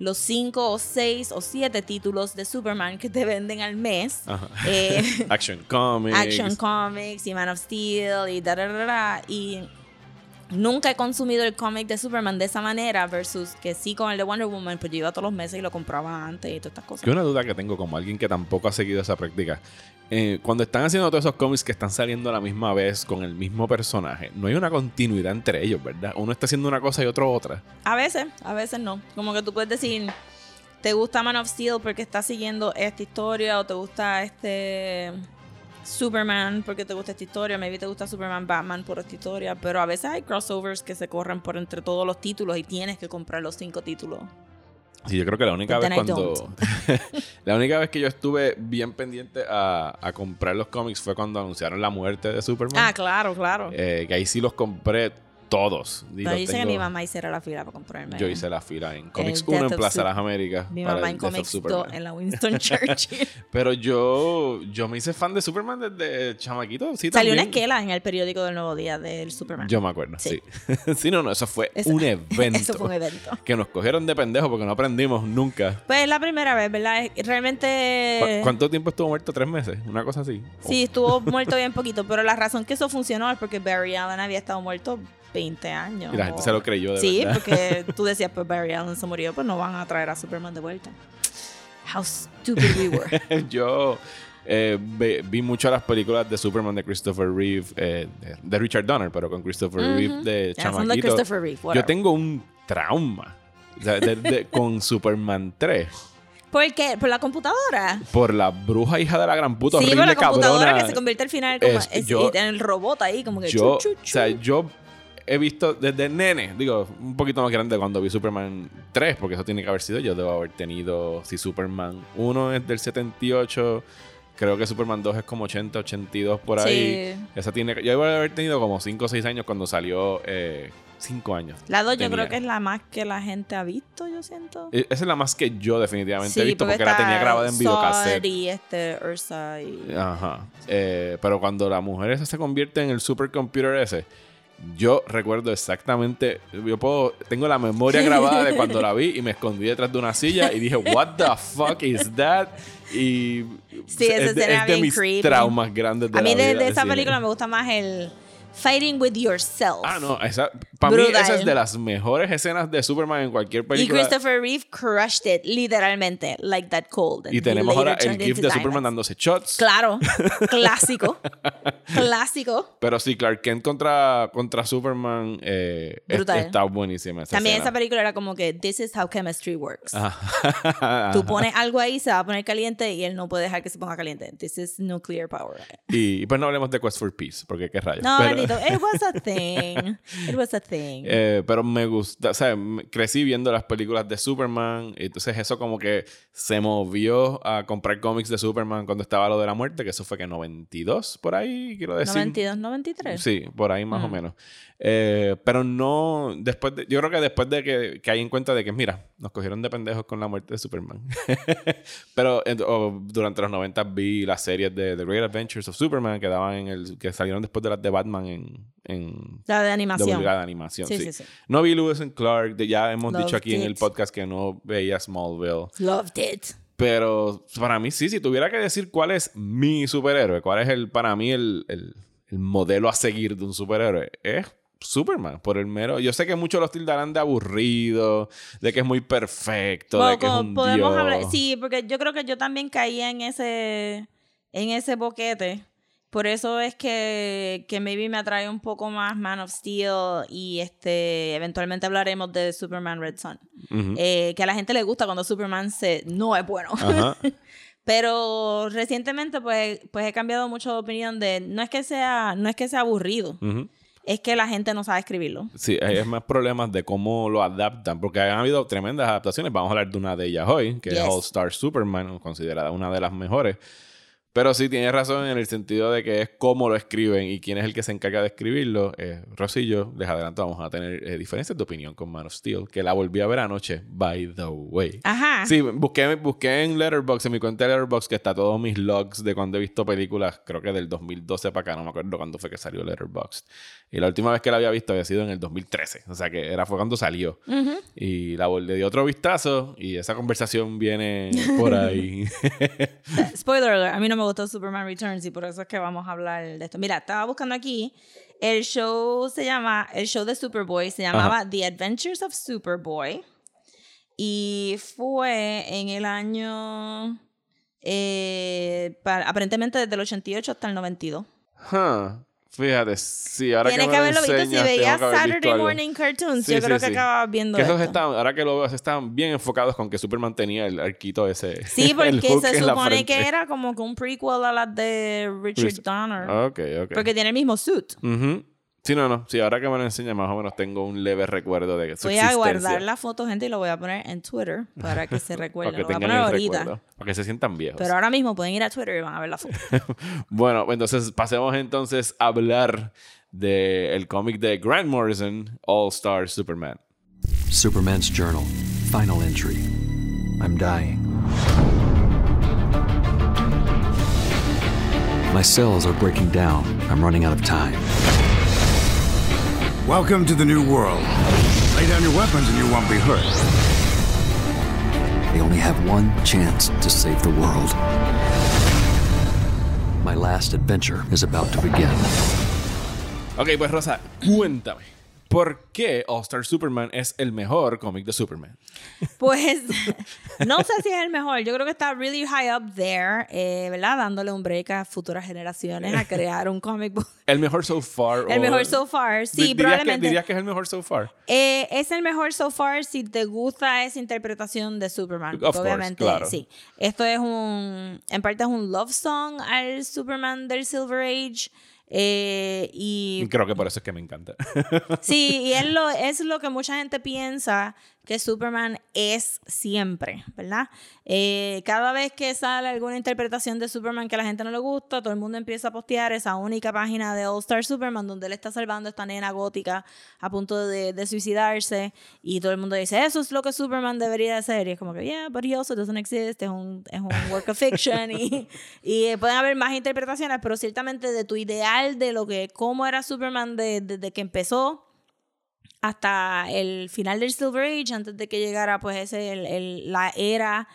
los cinco o seis o siete títulos de Superman que te venden al mes. Eh, *laughs* Action Comics. Action Comics y Man of Steel y da, da, da, da, y nunca he consumido el cómic de Superman de esa manera versus que sí con el de Wonder Woman, pues yo iba todos los meses y lo compraba antes y todas estas cosas. Que una duda que tengo como alguien que tampoco ha seguido esa práctica. Eh, cuando están haciendo todos esos cómics que están saliendo a la misma vez con el mismo personaje, no hay una continuidad entre ellos, ¿verdad? Uno está haciendo una cosa y otro otra. A veces, a veces no. Como que tú puedes decir, te gusta Man of Steel porque está siguiendo esta historia o te gusta este Superman porque te gusta esta historia, maybe te gusta Superman Batman por esta historia, pero a veces hay crossovers que se corren por entre todos los títulos y tienes que comprar los cinco títulos. Sí, yo creo que la única But vez cuando. *laughs* la única vez que yo estuve bien pendiente a, a comprar los cómics fue cuando anunciaron la muerte de Superman. Ah, claro, claro. Eh, que ahí sí los compré todos. Y los dice que mi mamá hiciera la fila para comprarme. Yo hice la fila en Comics El 1 en Plaza de Sup- las Américas. Mi para mamá en Comics Superman. 2 en la Winston *laughs* Churchill. Pero yo, yo me hice fan de Superman desde chamaquito. Sí, Salió una esquela en el periódico del Nuevo Día del Superman. Yo me acuerdo, sí. Sí. *laughs* Sí, no, no, eso fue Eso- un evento. *laughs* Eso fue un evento. Que nos cogieron de pendejo porque no aprendimos nunca. Pues es la primera vez, ¿verdad? Realmente... ¿Cu- ¿Cuánto tiempo estuvo muerto? ¿Tres meses? Una cosa así. Sí, estuvo muerto bien poquito, pero la razón que eso funcionó es porque Barry Allen había estado muerto 20 años. Y la gente o- se lo creyó de Sí, verdad. porque *laughs* tú decías, pues Barry Allen se murió, pues no van a traer a Superman de vuelta. How stupid we were. *laughs* yo eh, ve- vi mucho las películas de Superman de Christopher Reeve, eh, de, de Richard Donner, pero con Christopher. Reeve de de chamaquito. Christopher Reeve, yo tengo un trauma de- de- con Superman 3 ¿Por qué? ¿Por la computadora? por la bruja hija de la gran puta sí, horrible por la computadora cabrona. que se convierte al final como Es- yo- en el robot ahí, como que yo, chu, chu, o sea, yo he visto desde nene, digo, un poquito más grande cuando vi Superman 3, porque eso tiene que haber sido, yo debo haber tenido, si Superman 1 es del 78, creo que Superman 2 es como 80, 82 por ahí. Sí. Esa tiene, yo debo haber tenido como 5 o 6 años cuando salió eh, cinco años. La 2 yo creo que es la más que la gente ha visto, yo siento. E- Esa es la más que yo definitivamente he visto porque, la está tenía grabada en videocassette. y este Ursa y... Ajá. Eh, pero cuando la mujer esa se convierte en el supercomputer ese, yo recuerdo exactamente. Yo puedo. Tengo la memoria grabada de cuando la vi y me escondí detrás de una silla y dije, ¿What the fuck is that? Y. Sí, es de, es de mis creepy. traumas grandes de A mí la de, vida de esa película me gusta más el Fighting with Yourself. Ah, no, esa, para mí esa es de las mejores escenas de Superman en cualquier Y película. Christopher Reeve crushed it, literalmente, like that cold. And Y tenemos ahora el GIF de Superman dándose shots. Claro, clásico. *laughs* clásico. Pero sí, Clark Kent contra, contra Superman eh, es- está buenísima. Esa También escena. esa película era como que this is how chemistry works. Ajá. Tú pones algo ahí, se va a poner caliente y él no puede dejar que se ponga caliente. This is nuclear power. Y pues no hablemos de Quest for Peace, porque qué rayos. No, pero. It was a thing. *laughs* It was a thing. Eh, pero me gusta, o sea, crecí viendo las películas de Superman, y entonces eso como que se movió a comprar cómics de Superman cuando estaba lo de la muerte, que eso fue que 92 por ahí, quiero decir. 92, 93. Sí, por ahí más o Mm. menos. Eh, pero no, después de- yo creo que después de que, que hay en cuenta de que, mira, nos cogieron de pendejos con la muerte de Superman. *laughs* pero en- o durante los 90 vi las series de The Great Adventures of Superman que daban en el, que salieron después de las de Batman en, en La de de animación. obligada animación. Sí, Sí, sí. No vi Lewis and Clark, de- ya hemos dicho Loved aquí en el it. podcast que no veía Smallville. Loved it. Pero para mí sí, si tuviera que decir cuál es mi superhéroe, cuál es el para mí el, el- el modelo a seguir de un superhéroe, es Superman, por el mero. Yo sé que muchos los tildarán de aburrido, de que es muy perfecto, de que es un podemos dios. hablar. Sí, porque yo creo que yo también caía en ese, en ese boquete. Por eso es que, que maybe me atrae un poco más Man of Steel y este eventualmente hablaremos de Superman Red Son. Ujú. Eh, que a la gente le gusta cuando Superman se, no es bueno. Ajá. *laughs* Pero recientemente pues, pues he cambiado mucho de opinión de no es que sea, no es que sea aburrido, Ujú. Es que la gente no sabe escribirlo. Sí, hay más problemas de cómo lo adaptan, porque han habido tremendas adaptaciones. Vamos a hablar de una de ellas hoy, que Yes. es All Star Superman, considerada una de las mejores. Pero sí, tienes razón en el sentido de que es cómo lo escriben y quién es el que se encarga de escribirlo. Eh, yo, les adelanto, vamos a tener eh, diferencias de opinión con Man of Steel, que la volví a ver anoche, by the way. Ajá. Sí, busqué, busqué en Letterboxd, en mi cuenta de Letterboxd, que está todos mis logs de cuando he visto películas, creo que del 2012 para acá, no me acuerdo cuándo fue que salió Letterboxd. Y la última vez que la había visto había sido en el 2013, o sea que era fue cuando salió. Ujú. Y la le di otro vistazo y esa conversación viene por ahí. *laughs* Spoiler alert, a mí no me gustó Superman Returns y por eso es que vamos a hablar de esto. Mira, estaba buscando aquí, el show se llama, el show de Superboy se llamaba The Adventures of Superboy y fue en el año, eh, pa- aparentemente desde el 88 hasta el 92. Huh. Fíjate, sí, ahora Tienes que, que, me lo haberlo visto si veías que Saturday. Morning Cartoons. Sí, yo sí, creo sí. que acabas viendo Que esos esto. estaban, ahora que lo veo, estaban bien enfocados con que Superman tenía el arquito ese. Sí, *laughs* porque se supone que era como que un prequel a las de Richard Donner. Ok, ok. Porque tiene el mismo suit. Ujú. Sí, no, no. Sí, ahora que me lo enseña, más o menos tengo un leve recuerdo de su Voy a existencia. guardar la foto, gente, y lo voy a poner en Twitter para que se *laughs* Para recuerden. que Lo voy a tengan poner el ahorita. recuerdo. Para que se sientan viejos. Pero ahora mismo pueden ir a Twitter y van a ver la foto. *laughs* Bueno, entonces pasemos entonces a hablar del cómic de Grant Morrison, All Star Superman. Superman's Journal. Final entry. I'm dying. My cells are breaking down. I'm running out of time. Welcome to the new world. Lay down your weapons and you won't be hurt. They only have one chance to save the world. My last adventure is about to begin. Ok, pues Rosa, cuéntame. ¿Por qué All Star Superman es el mejor cómic de Superman? Pues *laughs* no sé si es el mejor. Yo creo que está really high up there, eh, ¿verdad? Dándole un break a futuras generaciones a crear un comic book. *laughs* ¿El mejor so far? El mejor so far. Sí, probablemente. Que, dirías que es el mejor so far. Eh, es el mejor so far si te gusta esa interpretación de Superman. Of course, Obviamente, claro. sí. Esto es un. En parte es un love song al Superman del Silver Age. Eh, y Creo que por eso es que me encanta. sí, y *laughs* es lo, es lo que mucha gente piensa que Superman es siempre, ¿verdad? Eh, cada vez que sale alguna interpretación de Superman que a la gente no le gusta, todo el mundo empieza a postear esa única página de All Star Superman donde él está salvando esta nena gótica a punto de, de suicidarse y todo el mundo dice, eso es lo que Superman debería hacer. Y es como que, yeah, but he also doesn't exist, es un, es un work of fiction y, y eh, pueden haber más interpretaciones, pero ciertamente de tu ideal de lo que, cómo era Superman de- desde que empezó hasta el final del Silver Age, antes de que llegara pues ese, el- el- la era,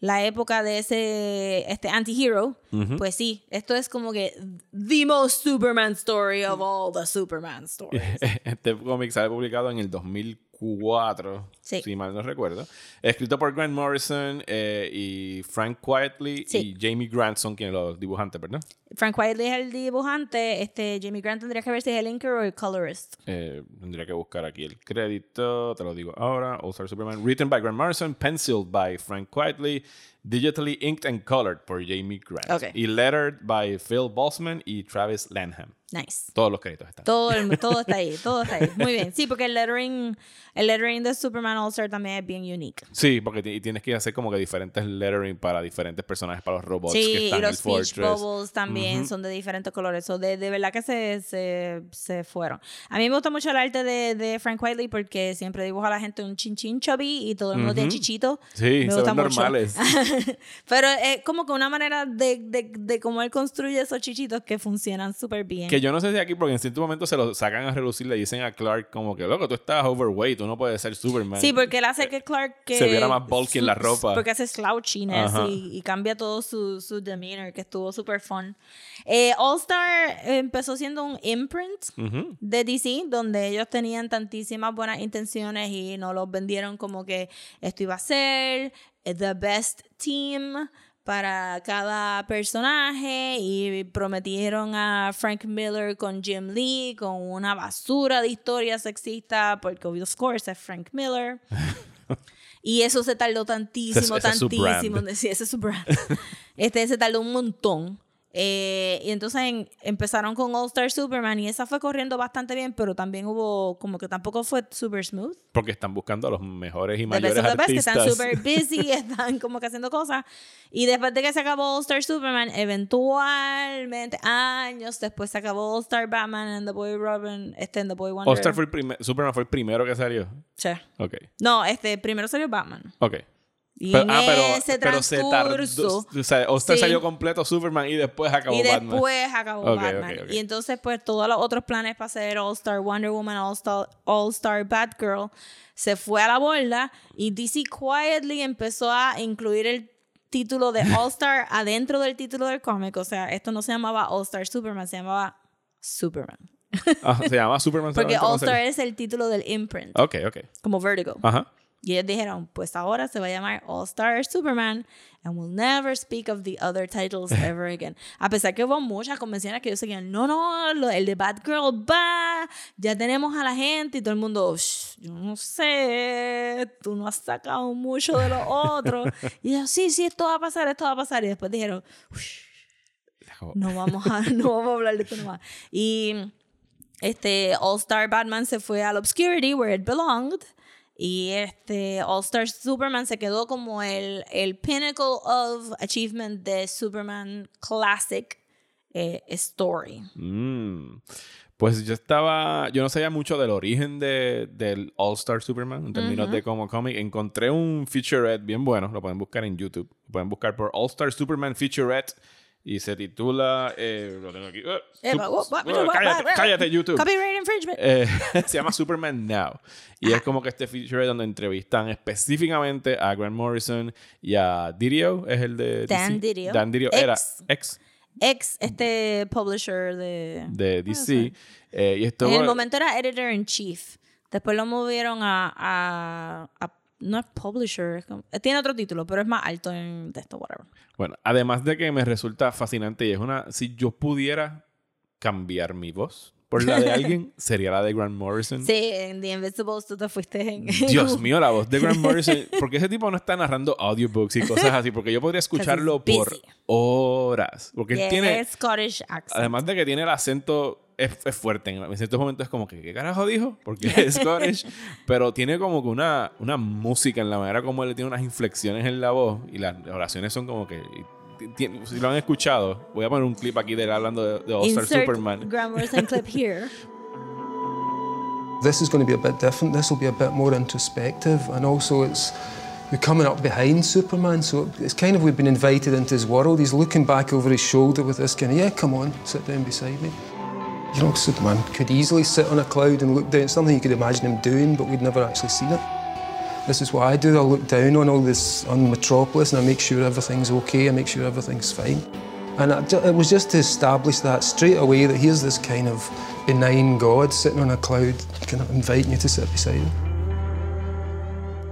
la época de ese este anti-hero, pues sí, esto es como que the most Superman story of all the Superman stories. *laughs* Este cómic sale publicado en el 2004, Sí. si mal no recuerdo. Escrito por Grant Morrison eh, y Frank Quietly Sí. y Jamie Grandson, quien los dibujantes, ¿verdad? Frank Wiley es el dibujante, este Jamie Grant tendría que ver si es el inker o el colorist. Eh, tendría que buscar aquí el crédito, te lo digo ahora. All Star Superman, written by Grant Morrison, penciled by Frank Quietly, digitally inked and colored por Jamie Grant. Ok. Y lettered by Phil Boltzmann y Travis Lanham. Nice. Todos los créditos están. Todo, el- *laughs* todo está ahí, todo está ahí. Muy bien. Sí, porque el lettering, el lettering de Superman All Star también es bien unique. Sí, porque tienes que hacer como que diferentes lettering para diferentes personajes, para los robots que Sí, están y en el los speech Fortress. bubbles también son de diferentes colores. So, de, de verdad que se, se, se fueron. A mí me gusta mucho el arte de, de Frank Wiley porque siempre dibuja a la gente un chin chin chubby y todo el mundo tiene chichito. Sí, me gusta mucho. normales. *laughs* Pero es como que una manera de, de, de cómo él construye esos chichitos que funcionan súper bien. Que yo no sé si aquí, porque en cierto momento se lo sacan a relucir, le dicen a Clark como que, loco, tú estás overweight, tú no puedes ser Superman. Sí, porque él hace que Clark que *laughs* Se viera más bulky en la ropa. Porque hace slouchiness y, y cambia todo su, su demeanor, que estuvo súper fun. Eh, All Star empezó siendo un imprint Ujú. de DC, donde ellos tenían tantísimas buenas intenciones y no los vendieron como que esto iba a ser eh, the best team para cada personaje y prometieron a Frank Miller con Jim Lee con una basura de historia sexista porque of course es Frank Miller. *laughs* Y eso se tardó tantísimo, Ese- ese tantísimo. ese es su brand. *laughs* Este se tardó un montón. Eh, y entonces en- empezaron con All Star Superman y esa fue corriendo bastante bien, pero también hubo como que tampoco fue super smooth. Porque están buscando a los mejores y The mayores the best, que artistas. están super *laughs* busy, están como que haciendo cosas. Y después de que se acabó All Star Superman, eventualmente, años después se acabó All Star Batman and The Boy Robin, este and The Boy Wonder. All Star fue el primer, Superman fue el primero que salió. Sí. Ok, No, este, primero salió Batman. ok. Y Pero, en ah, pero, ese pero se tardó. transcurso... O sea, Sí. salió completo Superman y después acabó y Batman. después acabó Batman. ok, ok. Y entonces, pues, todos los otros planes para hacer All Star Wonder Woman, All Star, All Star Batgirl, se fue a la borda. Y DC quietly empezó a incluir el título de *laughs* All Star adentro del título del cómic. O sea, esto no se llamaba All Star Superman, se llamaba Superman. Ah, se llama Superman. *laughs* Porque solamente All cuando Star salió. es el título del imprint, Ok, ok. como Vertigo. Ajá. Y ellos dijeron, pues ahora se va a llamar All Star Superman and we'll never speak of the other titles *laughs* ever again. A pesar que hubo muchas convenciones que ellos seguían, no, no, el de Batgirl va, ya tenemos a la gente y todo el mundo, "Shh, yo no sé, tú no has sacado mucho de lo otro. *laughs* Y ellos, sí, sí, esto va a pasar, esto va a pasar. Y después dijeron, "Ush, no vamos a, no vamos a hablar de esto nomás. Y este All Star Batman se fue al Obscurity where it belonged. Y este All Star Superman se quedó como el, el pinnacle of achievement de Superman Classic eh, Story. Mm. Pues yo estaba, yo no sabía mucho del origen de, del All Star Superman en términos de como cómic. Encontré un featurette bien bueno, lo pueden buscar en YouTube. Lo pueden buscar por All Star Superman Featurette y se titula, eh, lo tengo aquí. Cállate, YouTube. Copyright infringement. Eh, *laughs* se llama Superman Now. Y es como que este feature donde entrevistan específicamente a Grant Morrison y a Didio, es el de Dan DC. Didio. Dan Didio era Ex. ex Ex este publisher de... de DC. Eh, y esto En el momento era editor in chief. Después lo movieron a, a, a- no es publisher, como- tiene otro título, pero es más alto en texto, whatever. Bueno, además de que me resulta fascinante y es una. Si yo pudiera cambiar mi voz por la de alguien, *laughs* sería la de Grant Morrison. Sí, en The Invisibles tú te fuiste en... Dios mío, la voz de Grant *laughs* Morrison. Porque ese tipo no está narrando audiobooks y cosas así. Porque yo podría escucharlo por horas. Porque él Yeah, tiene. Scottish accent. Además de que tiene el acento. Es, es fuerte. En ciertos momentos es como que, ¿qué carajo dijo? Porque *laughs* es Scottish. pero tiene como que una, una música en la manera como él tiene unas inflexiones en la voz. Y las oraciones son como que. Y ti- ti- Si lo han escuchado, voy a poner un clip aquí de él hablando de, de All Star Insert Superman. Grant Morrison clip here. *laughs* This is going to be a bit different. This will be a bit more introspective, and also it's we're coming up behind Superman, so it's kind of we've been invited into his world. He's looking back over his shoulder with this kind of yeah, come on, sit down beside me. You know, Superman could easily sit on a cloud and look down. It's something you could imagine him doing, but we'd never actually seen it. This is what I do. I look down on all this on Metropolis and I make sure everything's okay. I make sure everything's fine. And it was just to establish that straight away that here's this kind of benign God sitting on a cloud, kind of inviting you to sit beside him.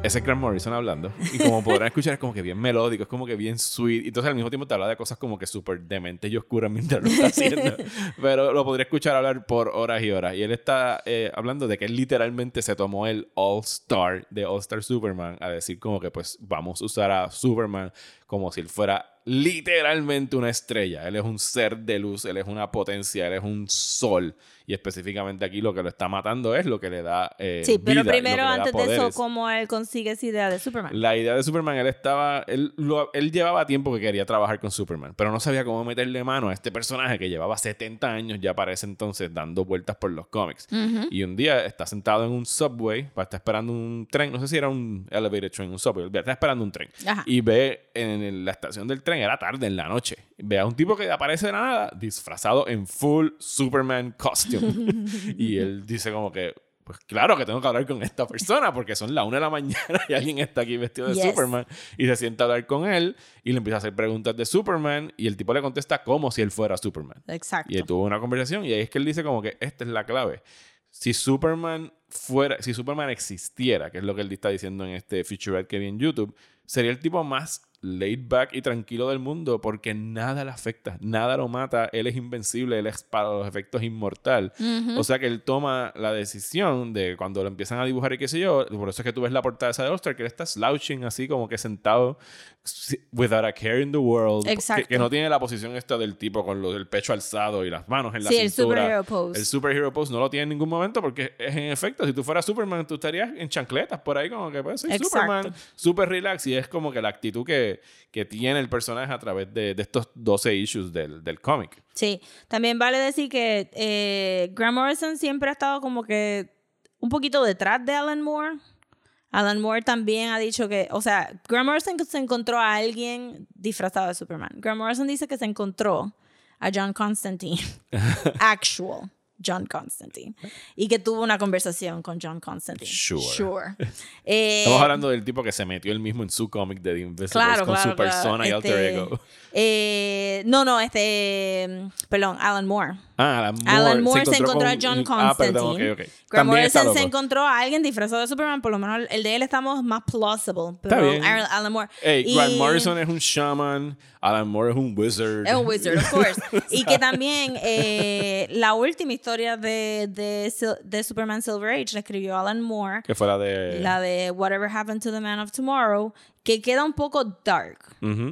Ese es Grant Morrison hablando. Y como podrán escuchar, es como que bien melódico, es como que bien sweet. Y entonces al mismo tiempo te habla de cosas como que súper dementes y oscuras mientras lo está haciendo. *laughs* Pero lo podría escuchar hablar por horas y horas. Y él está eh, hablando de que él literalmente se tomó el All Star de All Star Superman a decir como que pues vamos a usar a Superman como si él fuera literalmente una estrella. Él es un ser de luz, él es una potencia, él es un sol. Y específicamente aquí lo que lo está matando es lo que le da eh, Sí, pero vida, primero, antes de eso. ¿cómo él consigue esa idea de Superman? La idea de Superman, él estaba. Él, lo- él llevaba tiempo que quería trabajar con Superman, pero no sabía cómo meterle mano a este personaje que llevaba 70 años ya para ese entonces dando vueltas por los cómics. Y un día está sentado en un subway, está esperando un tren, no sé si era un elevated train, un subway, está esperando un tren. Ajá. Y ve en la estación del tren, era tarde en la noche, ve a un tipo que aparece de la nada disfrazado en full Superman costume. *laughs* y él dice como que. Pues claro que tengo que hablar con esta persona porque son la una de la mañana y alguien está aquí vestido de Yes. Superman y se sienta a hablar con él y le empieza a hacer preguntas de Superman y el tipo le contesta como si él fuera Superman. Exacto. Y ahí tuvo una conversación y ahí es que él dice como que esta es la clave. Si Superman fuera, si Superman existiera, que es lo que él está diciendo en este featurette que vi en YouTube, sería el tipo más laid back y tranquilo del mundo porque nada le afecta, nada lo mata, él es invencible, él es para los efectos inmortal. O sea que él toma la decisión de cuando lo empiezan a dibujar y qué sé yo, por eso es que tú ves la portada esa de All-Star, que él está slouching así como que sentado without a care in the world, que- Exacto. que, no tiene la posición esta del tipo con lo- el pecho alzado y las manos en la Sí, el cintura. superhero pose. El superhero pose no lo tiene en ningún momento porque es en efecto, si tú fueras Superman, tú estarías en chancletas por ahí como que soy Exacto. Superman, super relax y es como que la actitud que, que tiene el personaje a través de, de estos 12 issues del, del cómic. Sí, también vale decir que eh, Grant Morrison siempre ha estado como que un poquito detrás de Alan Moore. Alan Moore también ha dicho que, o sea, Grant Morrison se encontró a alguien disfrazado de Superman. Grant Morrison dice que se encontró a John Constantine, *laughs* actual John Constantine, y que tuvo una conversación con John Constantine. Sure. Sure. *laughs* Eh, Estamos hablando del tipo que se metió él mismo en su cómic de The Invisibles Claro, con claro, su claro. persona y alter Este, ego. eh, no, no, este, perdón, Alan Moore. Ah, Alan Moore, Alan Moore se encontró, con- a John Ah, perdón, Constantine. ok, ok. Grant También está Morrison se encontró a alguien disfrazado de Superman, por lo menos el de él estamos más plausible. Está Pero bien. Alan Alan Moore. Hey, Y- Grant Morrison es un shaman, Alan Moore es un wizard. es un wizard, of course. *laughs* y que también eh, la última historia de, de, Sil- de Superman Silver Age la escribió Alan Moore. Que fue la de... La de Whatever Happened to the Man of Tomorrow, que queda un poco dark.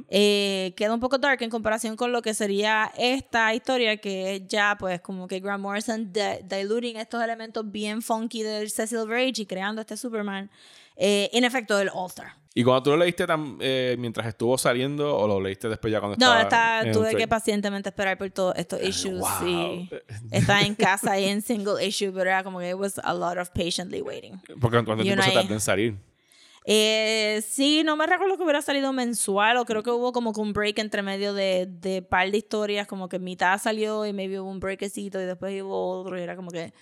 Eh, queda un poco dark en comparación con lo que sería esta historia que es ya pues como que Grant Morrison de- diluting estos elementos bien funky del Silver Age y creando este Superman eh, en efecto del All Star. Y cuando tú lo leíste tam- eh, mientras estuvo saliendo o lo leíste después ya cuando No, estaba el tuve que pacientemente esperar por todos estos issues wow. y *laughs* está en casa y en single issue, pero era como que it was a lot of patiently waiting. Porque Y tiempo se tarda en salir. Eh, sí, no me recuerdo que hubiera salido mensual o creo que hubo como que un break entre medio de, de par de historias, como que mitad salió y maybe hubo un breakcito y después hubo otro y era como que...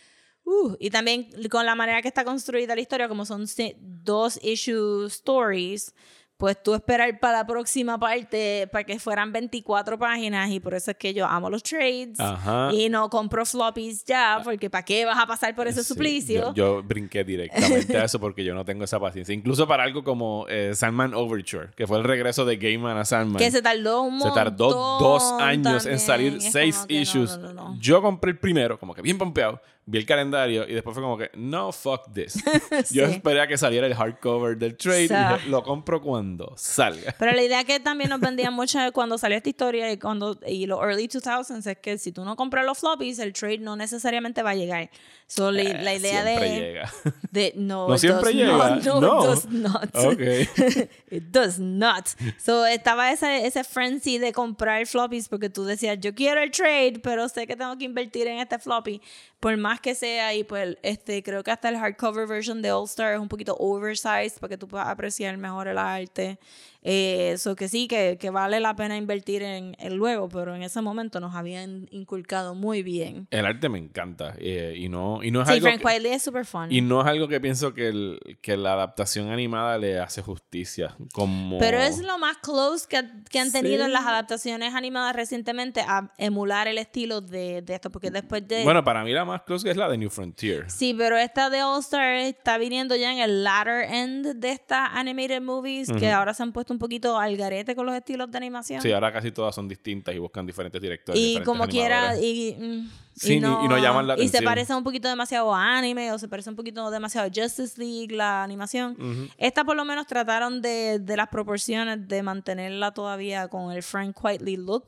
Uh, y también con la manera que está construida la historia, como son dos issue stories, pues tú esperar para la próxima parte para que fueran 24 páginas y por eso es que yo amo los trades Ajá. y no compro floppies ya porque ¿para qué vas a pasar por ese Sí, suplicio? Yo, yo brinqué directamente a eso porque yo no tengo esa paciencia. Incluso para algo como eh, Sandman Overture, que fue el regreso de Game Man a Sandman. que se tardó un Se montón. tardó dos años en también. salir Es seis issues. no, no, no. Yo compré el primero, como que bien pompeado. Vi el calendario y después fue como que, no, fuck this. *laughs* Yo esperé a que saliera el hardcover del trade O sea. y dije, lo compro cuando salga. Pero la idea que también nos vendían mucho cuando salió esta historia y cuando y los early 2000s es que si tú no compras los floppies, el trade no necesariamente va a llegar. So, la, la idea Eh, Siempre de, llega. de no, No siempre does llega. not. No, No. it does not. *laughs* Ok. *laughs* It does not. So estaba ese, ese frenzy de comprar floppies porque tú decías, yo quiero el trade, pero sé que tengo que invertir en este floppy. Por más que sea, y pues este, creo que hasta el hardcover version de All Star es un poquito oversized para que tú puedas apreciar mejor el arte. Eso que sí, que, que vale la pena invertir en el luego, pero en ese momento nos habían inculcado muy bien. El arte me encanta. eh, y, no, y no es Sí, algo. Frank que- Wiley es super fun. y no es algo que pienso que, el- que la adaptación animada le hace justicia. Como... Pero es lo más close que, que han tenido Sí. en las adaptaciones animadas recientemente a emular el estilo de, de esto, porque después de... Bueno, para mí la más close es la de New Frontier. Sí, pero esta de All Star está viniendo ya en el latter end de estas animated movies, que ahora se han puesto un poquito al garete con los estilos de animación. Sí, ahora casi todas son distintas y buscan diferentes directores. y diferentes como quiera, y, mm, Sí, ni- y no llaman la Y se atención. parece un poquito demasiado a anime, o se parece un poquito demasiado a Justice League, la animación. Esta por lo menos trataron de, de las proporciones de mantenerla todavía con el Frank Whiteley look,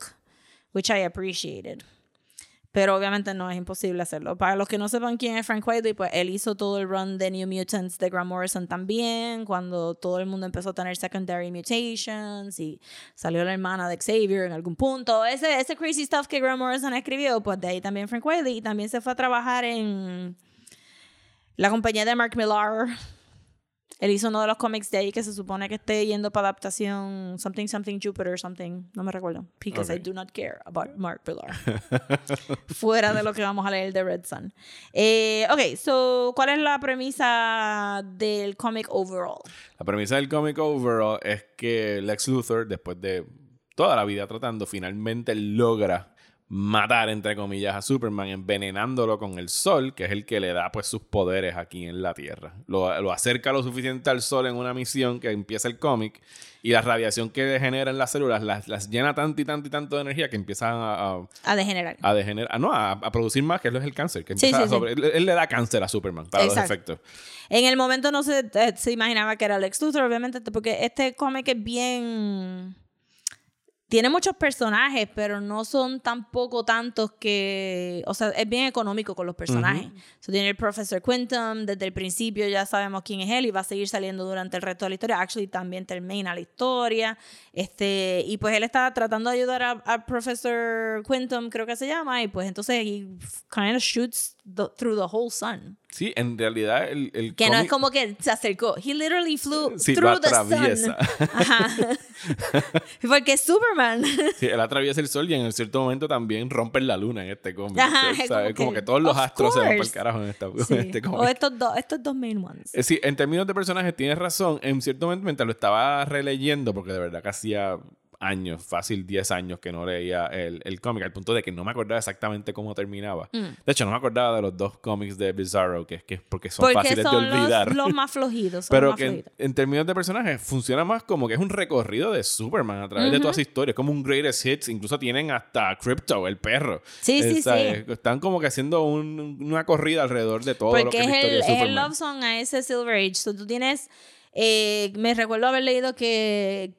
which I appreciated. Pero obviamente no es imposible hacerlo. Para los que no sepan quién es Frank Whiteley, pues él hizo todo el run de New Mutants de Grant Morrison también, cuando todo el mundo empezó a tener secondary mutations y salió la hermana de Xavier en algún punto. Ese, ese crazy stuff que Grant Morrison escribió, pues de ahí también Frank Whiteley. Y también se fue a trabajar en la compañía de Mark Millar. Él hizo uno de los cómics de ahí que se supone que esté yendo para adaptación Something Something Jupiter Something. No me recuerdo. Because I Ok. do not care about Mark Millar. *laughs* Fuera de lo que vamos a leer de Red Sun. Eh, ok, so, ¿cuál es la premisa del cómic overall? La premisa del cómic overall es que Lex Luthor, después de toda la vida tratando, finalmente logra matar, entre comillas, a Superman, envenenándolo con el sol, que es el que le da pues sus poderes aquí en la Tierra. Lo, lo acerca lo suficiente al sol en una misión que empieza el cómic y la radiación que genera en las células las, las llena tanto y tanto y tanto de energía que empiezan a, a, A degenerar. a degenerar, no, a, a producir más, que es el cáncer, que Sí, empieza sí, a sí. sobre- él, él le da cáncer a Superman para Exacto. los efectos. En el momento no se, eh, se imaginaba que era Lex Luthor, obviamente, porque este cómic es bien... Tiene muchos personajes, pero no son tampoco tantos que... O sea, es bien económico con los personajes. So, tiene el Professor Quintum, desde el principio ya sabemos quién es él y va a seguir saliendo durante el resto de la historia. Actually, también termina la historia. Este, y pues él está tratando de ayudar a, a Professor Quintum, creo que se llama, y pues entonces he kind of shoots the- through the whole sun. Sí, en realidad el, el Que no es cómic- como que se acercó. He literally flew Sí, lo through the sun. Ajá. *laughs* Porque es Superman. Sí, él atraviesa el sol y en cierto momento también rompen la luna en este cómic. Ajá, O sea, como es como que, que todos los astros se van para el course. carajo en, esta, Sí. en este cómic. O estos dos, estos dos main ones. Eh, Sí, en términos de personajes tienes razón. En cierto momento, mientras lo estaba releyendo, porque de verdad que hacía años, fácil 10 años que no leía el, el cómic, al punto de que no me acordaba exactamente cómo terminaba. Mm. De hecho, no me acordaba de los dos cómics de Bizarro, que es que porque son Porque fáciles son de olvidar. los, *laughs* los más flojitos. Pero más que en, flojitos. en términos de personajes funciona más como que es un recorrido de Superman a través de toda su historia. Es como un greatest hits. Incluso tienen hasta Crypto, el perro. Sí, sí, ¿sabes? sí. Están como que haciendo un- una corrida alrededor de todo lo que es es la el, de es el love song a ese Silver Age. So, tú tienes. eh, me recuerdo haber leído que,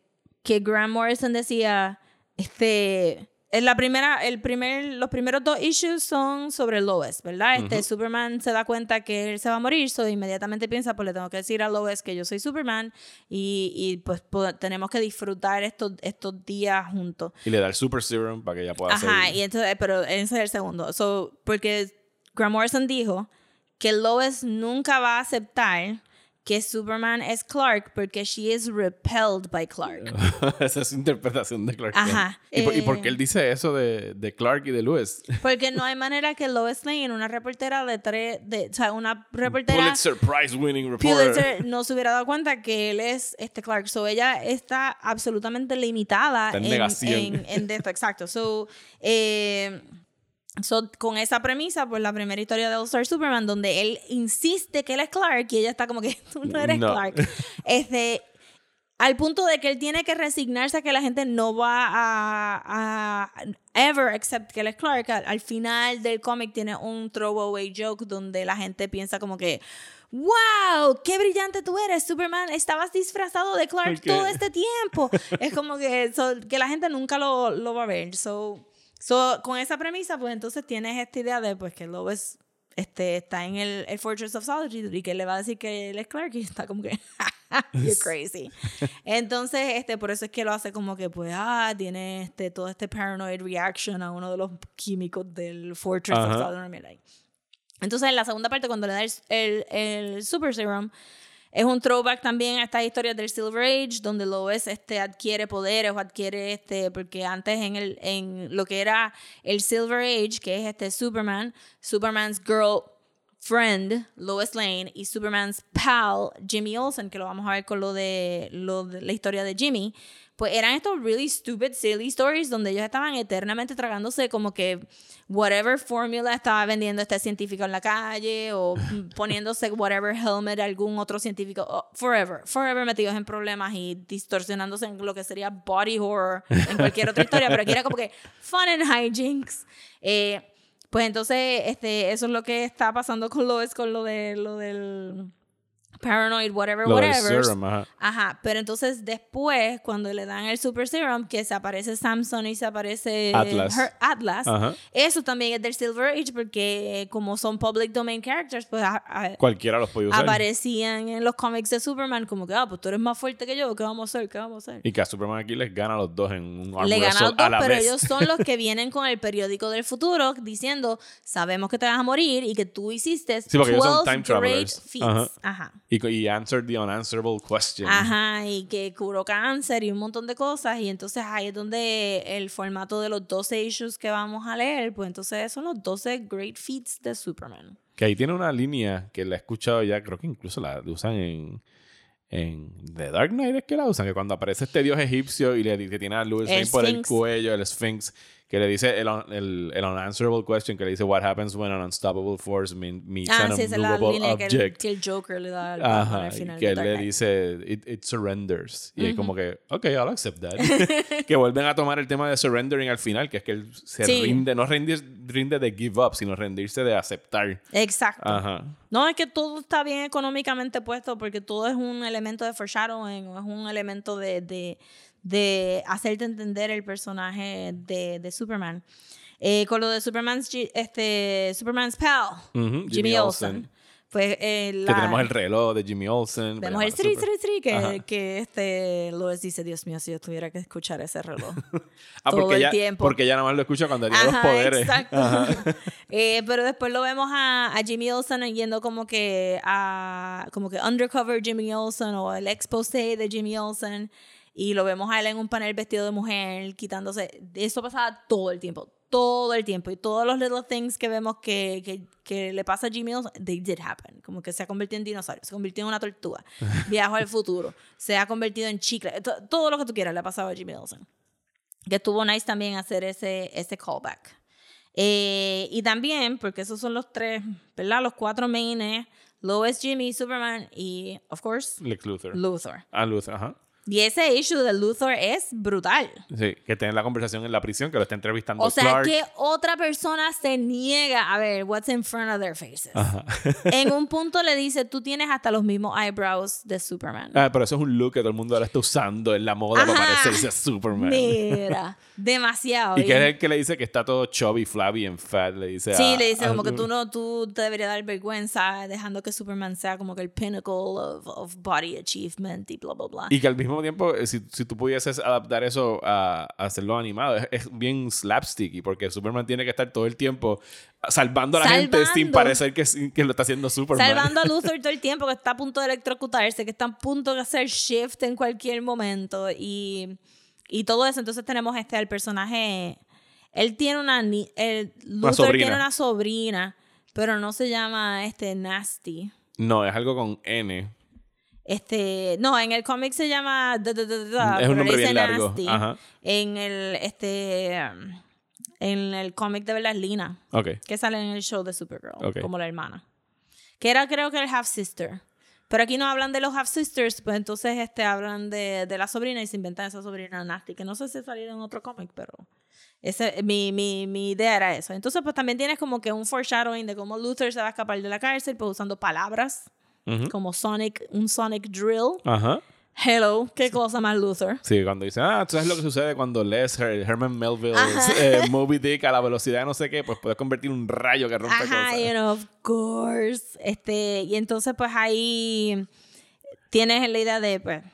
que Grant Morrison decía. Este. La primera, el primer, los primeros dos issues son sobre Lois, ¿verdad? Este Superman se da cuenta que él se va a morir, so inmediatamente piensa, pues le tengo que decir a Lois que yo soy Superman y, y pues po- tenemos que disfrutar estos, estos días juntos. Y le da el Super Serum para que ella pueda Ajá, seguir. y entonces, pero ese es el segundo. So, porque Grant Morrison dijo que Lois nunca va a aceptar que Superman es Clark porque she is repelled by Clark. *laughs* Esa es su interpretación de Clark. Ajá. ¿Y, por, y por Eh, qué él dice eso de, de Clark y de Lewis? *laughs* Porque no hay manera que Lois Lane, una reportera de tres, de, o sea, una reportera Pulitzer Prize winning reporter. Pulitzer no se hubiera dado cuenta que él es este Clark. So ella está absolutamente limitada Está en en, negación. en, en de esto. Exacto. So, eh, so, con esa premisa, pues la primera historia de All Star Superman, donde él insiste que él es Clark y ella está como que *laughs* tú no eres No. Clark. Este. Al punto de que él tiene que resignarse a que la gente no va a, a ever accept que él es Clark. Al, al final del cómic tiene un throwaway joke donde la gente piensa como que, wow, qué brillante tú eres, Superman, estabas disfrazado de Clark Ok. todo este tiempo. es como que, so, que la gente nunca lo, lo va a ver. So, so, con esa premisa, pues entonces tienes esta idea de pues que Lois este, está en el, el Fortress of Solitude y que le va a decir que él es Clark y está como que, *laughs* you're crazy. *laughs* Entonces, este, por eso es que lo hace como que, pues, ah, tiene este, todo este paranoid reaction a uno de los químicos del Fortress Ajá. of Solitude. Entonces, en la segunda parte, cuando le da el, el, el Super Serum, es un throwback también a estas historias del Silver Age, donde Lois este, adquiere poderes o adquiere, este, porque antes en, el, en lo que era el Silver Age, que es este Superman, Superman's girl friend, Lois Lane, y Superman's pal, Jimmy Olsen, que lo vamos a ver con lo de, lo de la historia de Jimmy, pues eran estos really stupid, silly stories donde ellos estaban eternamente tragándose como que whatever fórmula estaba vendiendo este científico en la calle o *laughs* poniéndose whatever helmet algún otro científico, oh, forever, forever metidos en problemas y distorsionándose en lo que sería body horror en cualquier otra historia, pero aquí era como que fun and hijinks. Eh, pues entonces, este, eso es lo que está pasando con Lois, con lo de lo del paranoid, whatever, Lo whatever. serum, ajá. Ajá, pero entonces después, cuando le dan el Super Serum, que se aparece Samson y se aparece Atlas. Her- Atlas, Ajá. eso también es del Silver Age, porque como son public domain characters, pues a- a- Cualquiera los puede usar. aparecían en los cómics de Superman como que, ah, pues tú eres más fuerte que yo, ¿qué vamos a hacer? ¿Qué vamos a hacer? Y que a Superman aquí les gana a los dos en un arm Le ganan wrestle los dos, a pero vez. ellos son los que *laughs* vienen con el periódico del futuro diciendo, sabemos que te vas a morir y que tú hiciste Sí, porque ellos son 12 time travelers. feats. Ajá. Ajá. Y, y answer the unanswerable question. Ajá, y que curó cáncer y un montón de cosas. Y entonces ahí es donde el formato de los 12 issues que vamos a leer, pues entonces son los 12 great feats de Superman. Que ahí tiene una línea que la he escuchado ya, creo que incluso la usan en, en The Dark Knight, es que la usan, que cuando aparece este dios egipcio y le que tiene a Louis El por el cuello, el Sphinx, que le dice el, el, el unanswerable question, que le dice what happens when an unstoppable force meets Ah, an sí, unmovable línea que el, object. que el Joker le da al Ajá, al final. que él le dice, it, it surrenders. Y es como que, ok, I'll accept that. *laughs* que vuelven a tomar el tema de surrendering al final, que es que él se Sí. rinde, no rendir, rinde de give up, sino rendirse de aceptar. Exacto. Ajá. No, es que todo está bien económicamente puesto porque todo es un elemento de foreshadowing o es un elemento de, de, de hacerte entender el personaje de, de Superman. Eh, con lo de Superman's, este, Superman's pal, Ujú, Jimmy, Olsen. Pues eh, Que la- tenemos el reloj de Jimmy Olsen. Vemos Vaya, el tri, tri, tri, que, que este Lois dice, Dios mío, si yo tuviera que escuchar ese reloj. *laughs* Ah, todo porque el ya, tiempo. Porque ya nada más lo escucha cuando tiene los poderes. Exacto. Ajá. *laughs* Eh, pero después lo vemos a, a Jimmy Olsen yendo como que a como que undercover Jimmy Olsen o el exposé de Jimmy Olsen y lo vemos a él en un panel vestido de mujer quitándose. Eso pasaba todo el tiempo, todo el tiempo y todos los little things que vemos que, que, que le pasa a Jimmy they did happen. Como que se ha convertido en dinosaurio, se convirtió en una tortuga, *laughs* viajó al futuro, se ha convertido en chicle, to- todo lo que tú quieras le ha pasado a Jimmy Olsen. Que estuvo nice también hacer ese, ese callback. Eh, y también, porque esos son los tres, ¿verdad? Los cuatro maines, Lois, Jimmy, Superman y, of course, Lex Luthor. Luthor. ah, Luthor, ajá. Y ese issue de Luthor es brutal. Sí, que tiene la conversación en la prisión, que lo está entrevistando O sea, Clark. que otra persona se niega a ver what's in front of their faces. Ajá. *laughs* En un punto le dice, tú tienes hasta los mismos eyebrows de Superman. Ah, pero eso es un look que todo el mundo ahora está usando en la moda para Ajá. parecerse a Superman. Mira, *laughs* demasiado. Y que es el que le dice que está todo chubby, flabby and fat. Le dice Sí, le dice como que tú no, tú te deberías dar vergüenza dejando que Superman sea como que el pinnacle of, of body achievement y bla, bla, bla. Y que al mismo mismo tiempo, eh, si, si tú pudieses adaptar eso a, a hacerlo animado, es, es bien slapsticky, porque Superman tiene que estar todo el tiempo salvando a la gente sin Salvando. parecer que, que lo está haciendo Superman. Salvando a *laughs* Luthor todo el tiempo, que está a punto de electrocutarse, que está a punto de hacer shift en cualquier momento y, y todo eso. Entonces tenemos este al personaje. Él tiene una. el, Luthor sobrina. tiene una sobrina, pero no se llama este Nasty. No, es algo con N. Este, no, en el cómic se llama da, da, da, Es un nombre bien largo. Nasty. Ajá. En el este en el cómic de verdad es Lina, Ok. que sale en el show de Supergirl, Ok. como la hermana. Que era creo que el half sister. Pero aquí no hablan de los half sisters, pues entonces este hablan de, de la sobrina y se inventan esa sobrina nasty, que no sé si ha salido en otro cómic, pero ese, mi, mi, mi idea era eso. Entonces, pues también tienes como que un foreshadowing de cómo Luther se va a escapar de la cárcel, pues usando palabras Ujú. como Sonic, un Sonic Drill. Ajá. Hello, qué cosa más Luther. Sí, cuando dicen, ah, tú sabes lo que sucede cuando lees Her- Herman Melville's eh, Moby Dick a la velocidad de no sé qué, pues puedes convertir un rayo que rompe Ajá, cosas. you know, of course. Este, y entonces, pues ahí tienes la idea de, pues,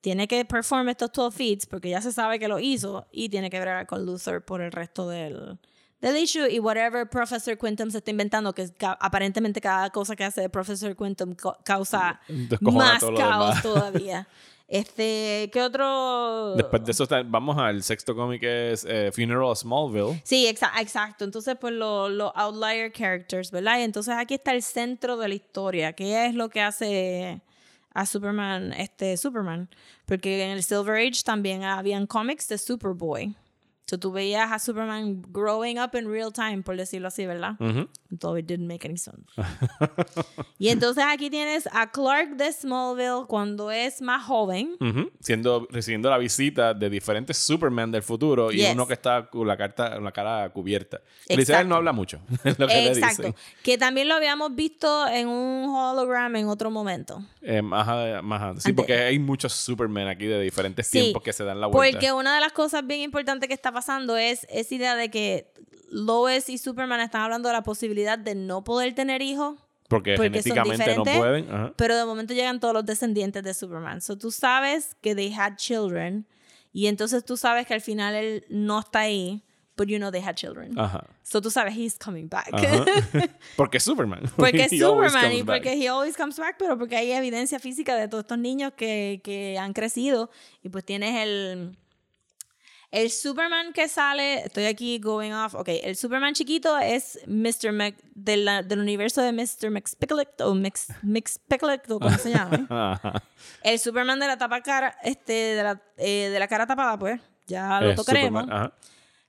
tiene que perform estos 12 feats porque ya se sabe que lo hizo y tiene que bregar con Luther por el resto del, del issue y whatever Professor Quintum se está inventando, que ca- aparentemente cada cosa que hace Professor Quintum causa más todo caos todavía. Este, ¿qué otro? Después de eso está- vamos al sexto cómic que es eh, Funeral of Smallville. Sí, exa- exacto. Entonces, pues los outlier characters, ¿verdad? Y entonces aquí está el centro de la historia. ¿Qué es lo que hace a Superman, este Superman? Porque en el Silver Age también habían cómics de Superboy. So tú veías a Superman growing up in real time, por decirlo así, ¿verdad? Ujú. Though it didn't make any sense. *laughs* y entonces aquí tienes a Clark de Smallville cuando es más joven. Ujú. Siendo, recibiendo la visita de diferentes Superman del futuro y Yes. uno que está con la, carta, la cara cubierta. Exacto. no habla mucho. *laughs* lo que le Exacto. dicen. Que también lo habíamos visto en un hologram en otro momento. Eh, más más sí, Ante- porque hay muchos Superman aquí de diferentes Sí, tiempos que se dan la vuelta. Porque una de las cosas bien importantes que está pasando es esa idea de que Lois y Superman están hablando de la posibilidad de no poder tener hijos, porque, porque genéticamente no pueden. Ajá. pero de momento llegan todos los descendientes de Superman. So tú sabes que they had children y entonces tú sabes que al final él no está ahí, but you know they had children. Ajá. So tú sabes he's coming back. *laughs* Porque es Superman. *laughs* Porque es He Superman y back. porque he always comes back, pero porque hay evidencia física de todos estos niños que, que han crecido y pues tienes el el Superman que sale, estoy aquí going off, ok, el Superman chiquito es Mr. Mc, de la- del universo de Mr. McSpicklet o McSpicklet o como se llama. *laughs* El Superman de la tapa cara, este, de la, eh, de la cara tapada, pues, ya lo Es tocaremos.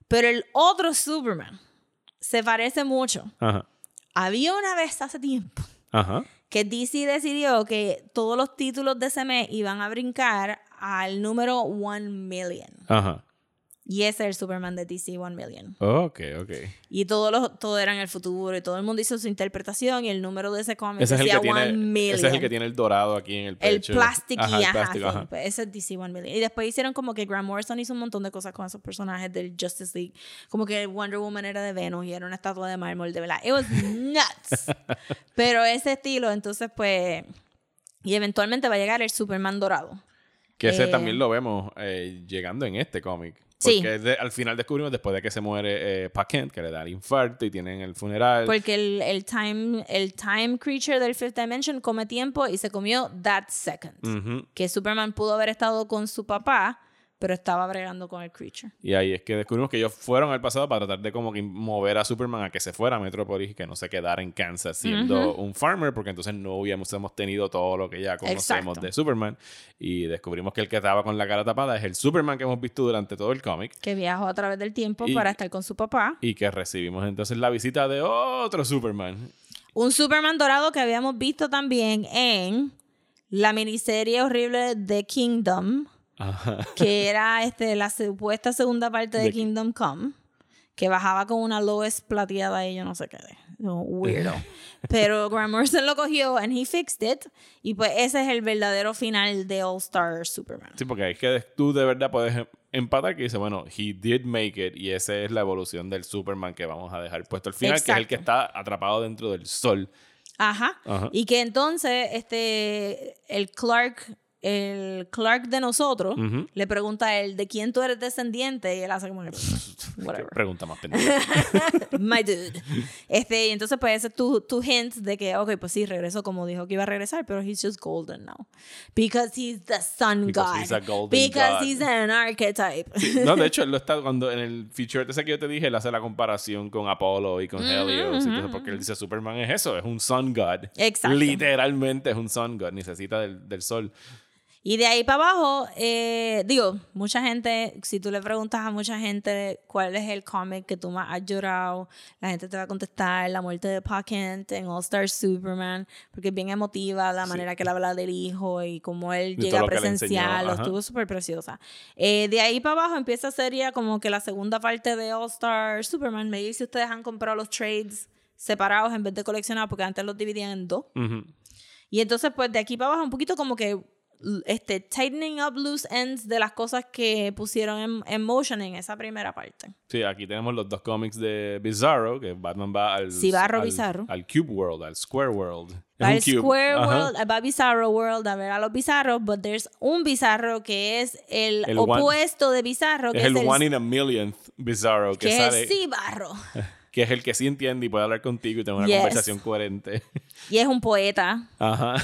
Pero el otro Superman se parece mucho. Ajá. Había una vez hace tiempo Ajá. que DC decidió que todos los títulos de ese mes iban a brincar al número 1 million. Ajá. Y ese es el Superman de DC 1 million. Ok, ok. Y todos los, todo era en el futuro y todo el mundo hizo su interpretación y el número de ese cómic Ese es, el decía que 1 tiene, million. ese es el que tiene el dorado aquí en el El pecho. plástico Ajá, y el ajá, plástico, ajá. pues ese es DC 1 million. Y después hicieron como que Grant Morrison hizo un montón de cosas con esos personajes del Justice League. Como que Wonder Woman era de Venus y era una estatua de mármol, de verdad. It was nuts. *laughs* Pero ese estilo, entonces pues... Y eventualmente va a llegar el Superman dorado. Que ese Eh, también lo vemos eh, llegando en este cómic. Sí. Porque de- al final descubrimos después de que se muere eh, que le da el infarto y tienen el funeral. Porque el, el, time, el time creature del Fifth Dimension come tiempo y se comió that second. Ujú. Que Superman pudo haber estado con su papá, pero estaba bregando con el creature. Y ahí es que descubrimos que ellos fueron al pasado para tratar de como que mover a Superman a que se fuera a Metrópolis y que no se quedara en Kansas siendo un farmer, porque entonces no hubiésemos tenido todo lo que ya conocemos Exacto. de Superman. Y descubrimos que el que estaba con la cara tapada es el Superman que hemos visto durante todo el cómic. Que viajó a través del tiempo Y- para estar con su papá. Y que recibimos entonces la visita de otro Superman. Un Superman dorado que habíamos visto también en la miniserie horrible de Kingdom, Ajá. que era este, la supuesta segunda parte de De- Kingdom Come, que bajaba con una Lois plateada y yo no sé qué. no, Weirdo. *laughs* Pero Grant Morrison lo cogió and he fixed it. Y pues ese es el verdadero final de All Star Superman. Sí, porque es que tú de verdad puedes em- empatar que dice, bueno, he did make it y esa es la evolución del Superman que vamos a dejar puesto al final, que es el que está atrapado dentro del sol. Ajá. Ajá. Y que entonces este, el Clark el Clark de nosotros Ujú. le pregunta a él de quién tú eres descendiente y él hace como que, *laughs* whatever. Pregunta más pendeja. *laughs* My dude. Este, y entonces, pues, ese es tu, tu hint de que, ok, pues sí, regresó como dijo que iba a regresar, pero he's just golden now. Because he's the sun Because god. he's a golden Because god. he's an archetype. No, de hecho, *laughs* él lo está cuando en el feature ese que yo te dije, él hace la comparación con Apolo y con Helios. y todo eso, porque él dice: Superman es eso, es un sun god. Exacto. Literalmente es un sun god, necesita del, del sol. Y de ahí para abajo, eh, digo, mucha gente, si tú le preguntas a mucha gente cuál es el cómic que tú más has llorado, la gente te va a contestar la muerte de Pa Kent en All Star Superman, porque es bien emotiva la manera que él habla del hijo y cómo él llega a presenciarlo, estuvo súper preciosa. Eh, de ahí para abajo empieza sería como que la segunda parte de All Star Superman. Me dice si ustedes han comprado los trades separados en vez de coleccionar, porque antes los dividían en dos. Y entonces, pues de aquí para abajo, un poquito como que este, tightening up loose ends de las cosas que pusieron en, en motion en esa primera parte. Sí, aquí tenemos los dos cómics de Bizarro, que Batman va al, Cibarro al, Bizarro. al Cube World, al Square World. Va al. Square Ajá. World, va a Bizarro World a ver a los bizarros, but there's un bizarro que es el, El one- opuesto de bizarro, que Es es, el el, one in a millionth Bizarro que, que es cibarro. *laughs* que es el que sí entiende y puede hablar contigo y tener una Yes. conversación coherente. Y es un poeta. Ajá.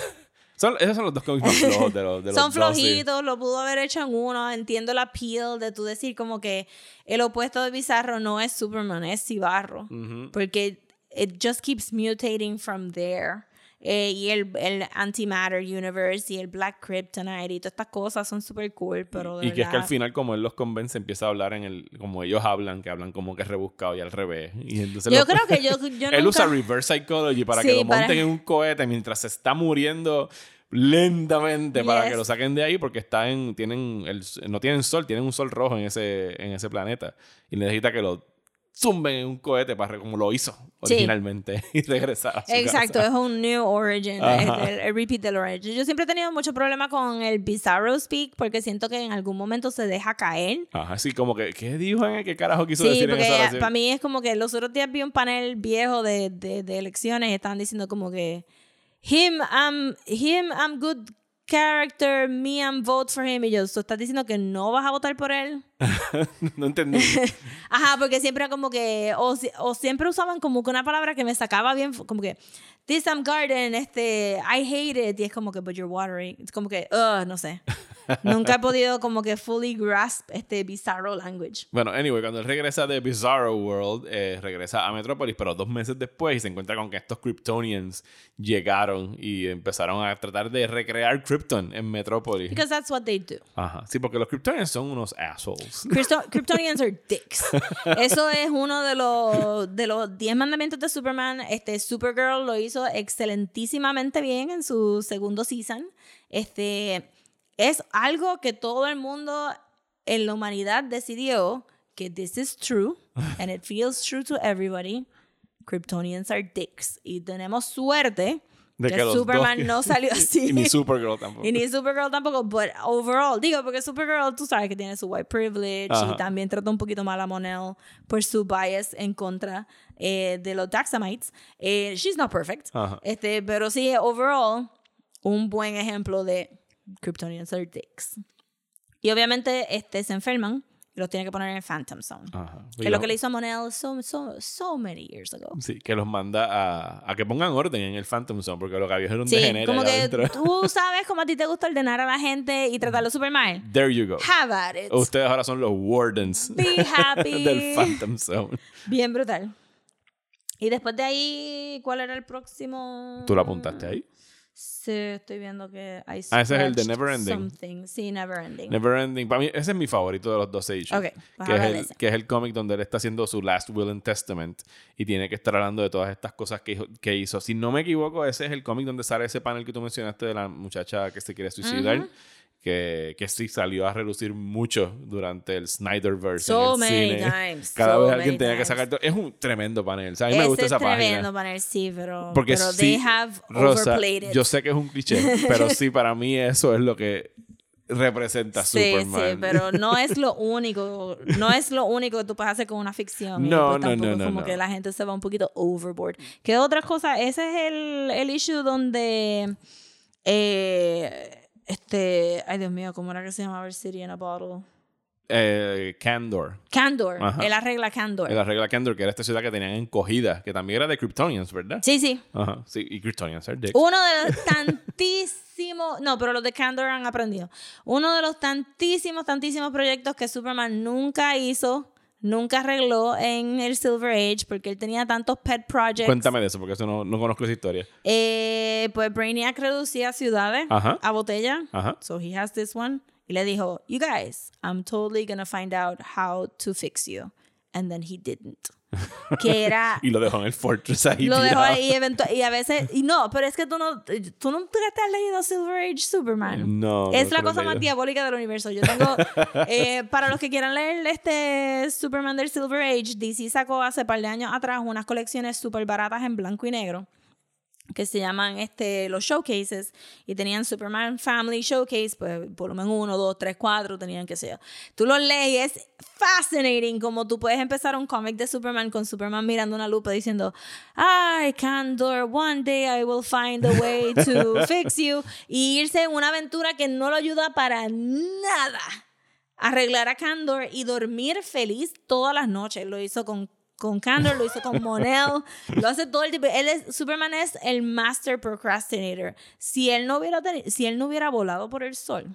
Son, esos son los dos cómics más *laughs* flojos de los, de los Son dos, sí. flojitos, lo pudo haber hecho en uno. Entiendo la appeal de tú decir como que el opuesto de Bizarro no es Superman, es Cibarro. Porque it just keeps mutating from there. Eh, y el, el Antimatter Universe y el Black Kryptonite y todas estas cosas son súper cool, pero de Y que es que al final, como él los convence, empieza a hablar en el. Como ellos hablan, que hablan como que rebuscado y al revés. Y entonces Yo creo que yo, *laughs* yo él usa reverse psychology para Sí, que lo para- monten en un cohete mientras se está muriendo lentamente para que lo saquen de ahí porque está en tienen el, no tienen sol tienen un sol rojo en ese en ese planeta y necesita que lo zumben en un cohete para como lo hizo Sí. originalmente *laughs* y regresar a su Exacto, casa. es un new origin, es el, el repeat del origin. Yo siempre he tenido mucho problema con el Bizarro Speak porque siento que en algún momento se deja caer. Ajá, sí, como que, ¿qué dijo en qué carajo quiso Sí, decir en esa porque oración? para mí es como que los otros días vi un panel viejo de, de, de elecciones y estaban diciendo como que him, I'm, him, I'm good character, me, I'm vote for him. Y yo, ¿tú estás diciendo que no vas a votar por él? *laughs* no entendí. *laughs* Ajá, porque siempre como que, o, o siempre usaban como que una palabra que me sacaba bien, como que, this I'm garden, este, I hate it, y es como que, but you're watering, es como que, uh, no sé. Nunca he *laughs* podido como que fully grasp este bizarro language. Bueno, anyway, cuando él regresa de Bizarro World, eh, regresa a Metrópolis, pero dos meses después y se encuentra con que estos Kryptonians llegaron y empezaron a tratar de recrear Krypton en Metrópolis. Because that's what they do. Ajá, sí, porque los Kryptonians son unos assholes. Krypto- *laughs* Kryptonians are dicks. Eso es uno de los de los 10 mandamientos de Superman. Este Supergirl lo hizo excelentísimamente bien en su segundo season. Este es algo que todo el mundo en la humanidad decidió que this is true and it feels true to everybody. Kryptonians are dicks y tenemos suerte De que, que los Superman dos- no salió *laughs* así. y ni Supergirl tampoco. Y ni Supergirl tampoco, but overall, digo, porque Supergirl, tú sabes que tiene su white privilege Ajá. y también trata un poquito mal a Monel por su bias en contra eh, de los Daxamites. Eh, she's not perfect. Ajá. Este, pero sí, overall, un buen ejemplo de Kryptonians are dicks. Y obviamente este, se enferman los tiene que poner en Phantom Zone. Ajá. Que es lo que le hizo a Monel so, so, so many years ago. Sí, que los manda a, a que pongan orden en el Phantom Zone, porque lo que había era un Sí, degenere como que adentro. tú *laughs* sabes cómo a ti te gusta ordenar a la gente y tratarlo super mal. There you go. Have at it. Ustedes ahora son los wardens Be happy. *laughs* del Phantom Zone. Bien brutal. Y después de ahí, ¿cuál era el próximo? ¿Tú lo apuntaste ahí? Sí, estoy viendo que hay Ah, ese es el de Neverending. Something. Sí, Neverending. Neverending. Para mí, ese es mi favorito de los 12 issues. Ok, pues que, es el, que es el cómic donde él está haciendo su Last Will and Testament y tiene que estar hablando de todas estas cosas que, hizo- que hizo. Si no me equivoco, ese es el cómic donde sale ese panel que tú mencionaste de la muchacha que se quiere suicidar. Que, que sí salió a relucir mucho durante el Snyderverse. So en el many cine. times, *laughs* Cada so vez alguien tenía que sacar. Es un tremendo panel. O sea, a mí me gusta es esa tremendo página. panel, sí, pero, Porque pero sí, they have Rosa, yo sé que es un cliché, pero sí, *laughs* para mí eso es lo que representa Sí, Superman. sí, pero no *laughs* es lo único, no es lo único que tú puedes hacer con una ficción. No, pues no, no, es no, como no. que la gente se va un poquito overboard. ¿Qué otra cosa? Ese es el, el issue donde eh, Este, ay Dios mío, ¿cómo era que se llamaba el City in a Bottle? Eh, Candor. Candor, Ajá. él arregla Candor. La regla Candor, que era esta ciudad que tenían encogida, que también era de Kryptonians, ¿verdad? Sí, sí. Ajá, sí, y Kryptonians are dicks. Uno de los *laughs* tantísimos, no, pero los de Candor han aprendido. Uno de los tantísimos, tantísimos proyectos que Superman nunca hizo, nunca arregló en el Silver Age, porque él tenía tantos pet projects. Cuéntame de eso, porque eso no, no conozco esa historia. Eh, pues Brainiac reducía ciudades Ajá. a botella. Ajá. So he has this one. Y le dijo, you guys, I'm totally gonna find out how to fix you. And then he didn't. *laughs* Que era... Y lo dejó en el Fortress ahí. Lo dejó ahí y a veces y no, pero es que tú no tú nunca te has leído Silver Age Superman. No, Es no la cosa más diabólica del universo. Yo tengo *laughs* eh, para los que quieran leer este Superman del Silver Age, DC sacó hace par de años atrás unas colecciones súper baratas en blanco y negro que se llaman este, los showcases y tenían Superman Family Showcase, pues volumen 1, 2, 3, 4, tenían que ser. Tú los lees es fascinating como tú puedes empezar un cómic de Superman con Superman mirando una lupa diciendo, I Candor, one day I will find a way *laughs* to fix you y irse en una aventura que no lo ayuda para nada. Arreglar a Candor y dormir feliz todas las noches. Lo hizo con con Candor, lo hizo con Monel, lo hace todo el tiempo. Él es, Superman es el master procrastinator. Si él no hubiera si él no hubiera volado por el sol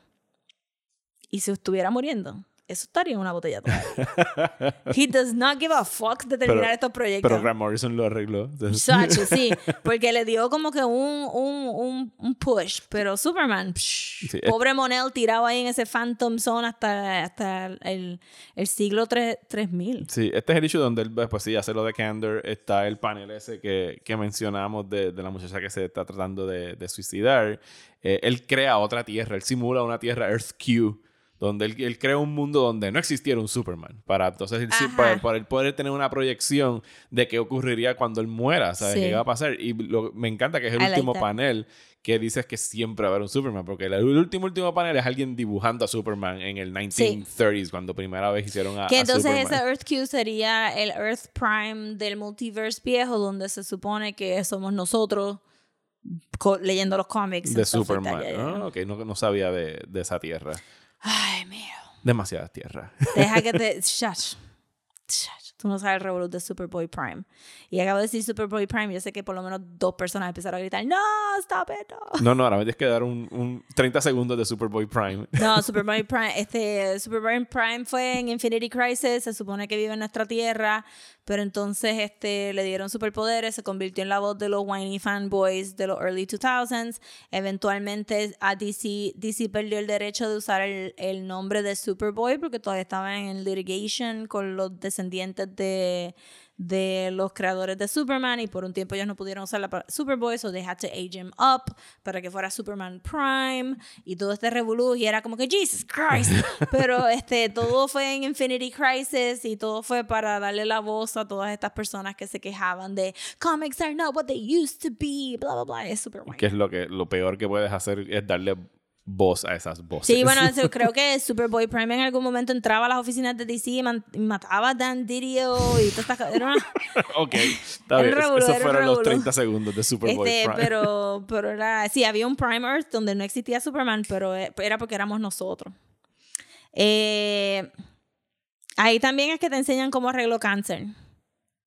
y se estuviera muriendo, eso estaría en una botella todavía. He does not give a fuck de terminar Pero- estos proyectos. Pero Grant Morrison lo arregló. Sacho, sí, *laughs* porque le dio como que un, un, un, un push. Pero Superman, psh, Sí, es- pobre Monel tirado ahí en ese Phantom Zone hasta, hasta el, el siglo tres- 3000. Sí, este es el issue donde él, pues sí, hace lo de Candor. Está el panel ese que, que mencionamos de, de la muchacha que se está tratando de, de suicidar. Eh, él crea otra tierra, él simula una tierra Earth Q, donde él, él crea un mundo donde no existiera un Superman. Para entonces, para, para él poder tener una proyección de qué ocurriría cuando él muera, ¿sabes? Sí. ¿Qué va a pasar? Y lo- me encanta que es el I último panel que dices que siempre va a haber un Superman, porque el, el último último panel es alguien dibujando a Superman en el 1930s, cuando primera vez hicieron a, Que a entonces Superman. ese Earth Q sería el Earth Prime del multiverse viejo, donde se supone que somos nosotros leyendo los cómics. de Superman. Ah, ok, no, no sabía de, de esa tierra. Ay, mío. Demasiadas tierras. Deja que te. *laughs* Shach. Shach. Tú no sabes el revolú de Superboy Prime. Y acabo de decir Superboy Prime. Yo sé que por lo menos dos personas empezaron a gritar: ¡No! ¡Stop it! No! No, no, ahora me tienes que dar un, un 30 segundos de Superboy Prime. *laughs* No, Superboy *laughs* Prime, este, Superboy Prime fue en Infinity Crisis, se supone que vive en nuestra tierra, pero entonces este, le dieron superpoderes, se convirtió en la voz de los whiny fanboys de los early 2000s. Eventualmente a DC, DC perdió el derecho de usar el, el nombre de Superboy porque todavía estaba en litigation con los descendientes de de los creadores de Superman y por un tiempo ellos no pudieron usar la palabra Superboy, so they had to age him up para que fuera Superman Prime y todo este revolú y era como que Jesus Christ, *laughs* pero este todo fue en Infinity Crisis y todo fue para darle la voz a todas estas personas que se quejaban de comics are not what they used to be, bla bla bla, es super. Que es lo que lo peor que puedes hacer es darle voz a esas voces. Sí, bueno, *laughs* eso, creo que Superboy Prime en algún momento entraba a las oficinas de DC y, mataba a Dan Didio y todas estas cosas. Una- *laughs* ok, está bien. revolú, Esos fueron los revolú. 30 segundos de Superboy Este, Prime. pero, pero era, sí, había un Prime Earth donde no existía Superman, pero eh, era porque éramos nosotros. Eh, ahí también es que te enseñan cómo arreglo cáncer.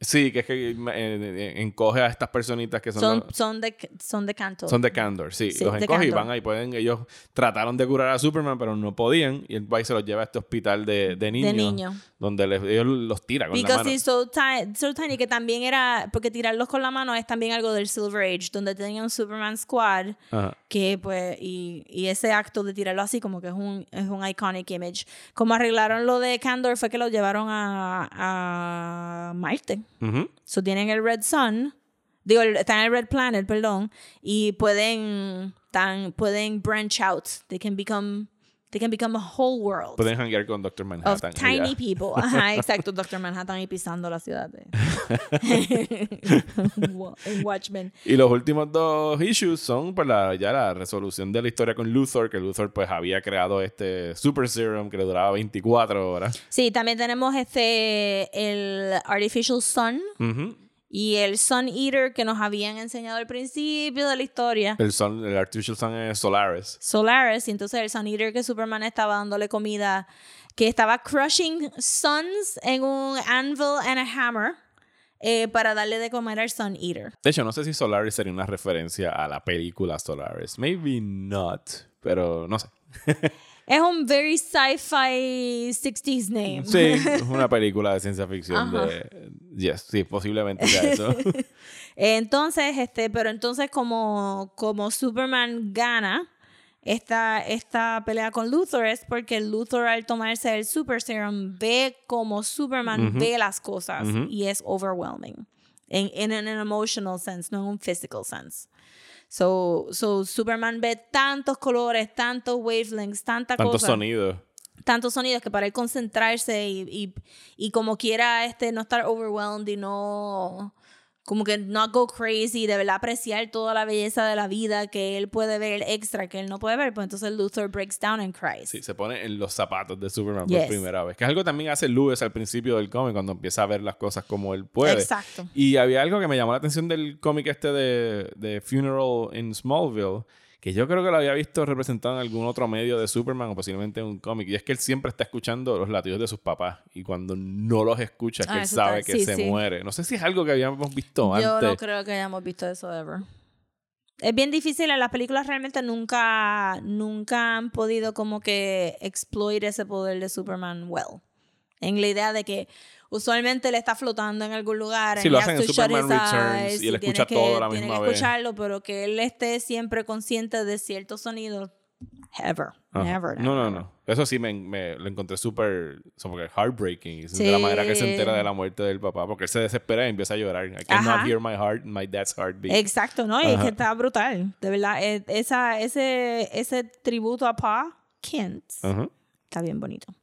Sí, que es que eh, eh, encoge a estas personitas que son, Son, los- son, de, son de canto. Son de Candor, sí. Sí, los de encoge y van ahí. Pueden, ellos trataron de curar a Superman, pero no podían. Y el país se los lleva a este hospital de, de niños. niños. Donde les- ellos los tira con la Because mano. he's so, ti- so tiny que también era, porque tirarlos con la mano es también algo del Silver Age, donde tenían un Superman Squad, Ajá. que pues, y, y ese acto de tirarlo así como que es un, es un iconic image. Como arreglaron lo de Candor fue que lo llevaron a, a Marte. So tienen el Red Sun, digo, están en el Red Planet, perdón, y pueden, tan, pueden branch out. They can become, they can become a whole world Pueden hanguear con Doctor of Manhattan. y tiny ya. people. Ajá, *laughs* exacto, Doctor Manhattan y pisando la ciudad de *laughs* Wa- en Watchmen. Y los últimos dos issues son la, ya la resolución de la historia con Luthor, que Luthor pues había creado este Super Serum que le duraba 24 horas. Sí, también tenemos este el Artificial Sun Ujú. Y el Sun Eater que nos habían enseñado al principio de la historia. El, son, el Artificial Sun es Solaris. Solaris, y entonces el Sun Eater que Superman estaba dándole comida, que estaba crushing suns en un anvil and a hammer eh, para darle de comer al Sun Eater. De hecho, no sé si Solaris sería una referencia a la película Solaris. Maybe not, pero no sé. *laughs* Es un very sci-fi 60s name. Sí, *laughs* es una película de ciencia ficción Ajá. de... Yes, sí, posiblemente sea eso. *laughs* Entonces, este, pero entonces como, como Superman gana esta, esta pelea con Luthor es porque Luthor al tomarse el Super Serum ve como Superman ve las cosas y es overwhelming. En, en an emotional sense, no en un physical sense. So, so Superman ve tantos colores, tantos wavelengths, tanta Tantos cosa sonidos. tantos sonidos que para él concentrarse y, y, y como quiera este no estar overwhelmed y no como que no go crazy, de verdad apreciar toda la belleza de la vida que él puede ver extra que él no puede ver, pues entonces Luther breaks down and cries. Sí, se pone en los zapatos de Superman Yes. por primera vez. Que es algo que también hace Lewis al principio del cómic, cuando empieza a ver las cosas como él puede. Exacto. Y había algo que me llamó la atención del cómic este de, de Funeral in Smallville, que yo creo que lo había visto representado en algún otro medio de Superman o posiblemente en un cómic. Y es que él siempre está escuchando los latidos de sus papás. Y cuando no los escucha, es que Ah, él sabe está- que sí, se sí. muere. No sé si es algo que habíamos visto Yo antes. no creo que hayamos visto eso ever. Es bien difícil, en las películas realmente nunca, nunca han podido como que exploit ese poder de Superman well. En la idea de que usualmente él está flotando en algún lugar. Sí, and lo hacen en Superman Returns y él tiene escucha que- todo a la tiene misma que vez. escucharlo, pero que él esté siempre consciente de ciertos sonidos. Ever. Ajá. Never. No, no, never. no. Eso sí me, me lo encontré súper heartbreaking. De la manera que se Sí. entera de la muerte del papá. Porque él se desespera y empieza a llorar. I cannot Ajá. hear my heart, my dad's heartbeat. Exacto, ¿no? Y es Ajá. que está brutal. De verdad, eh, esa, ese, ese tributo a Pa Kent Ajá. está bien bonito.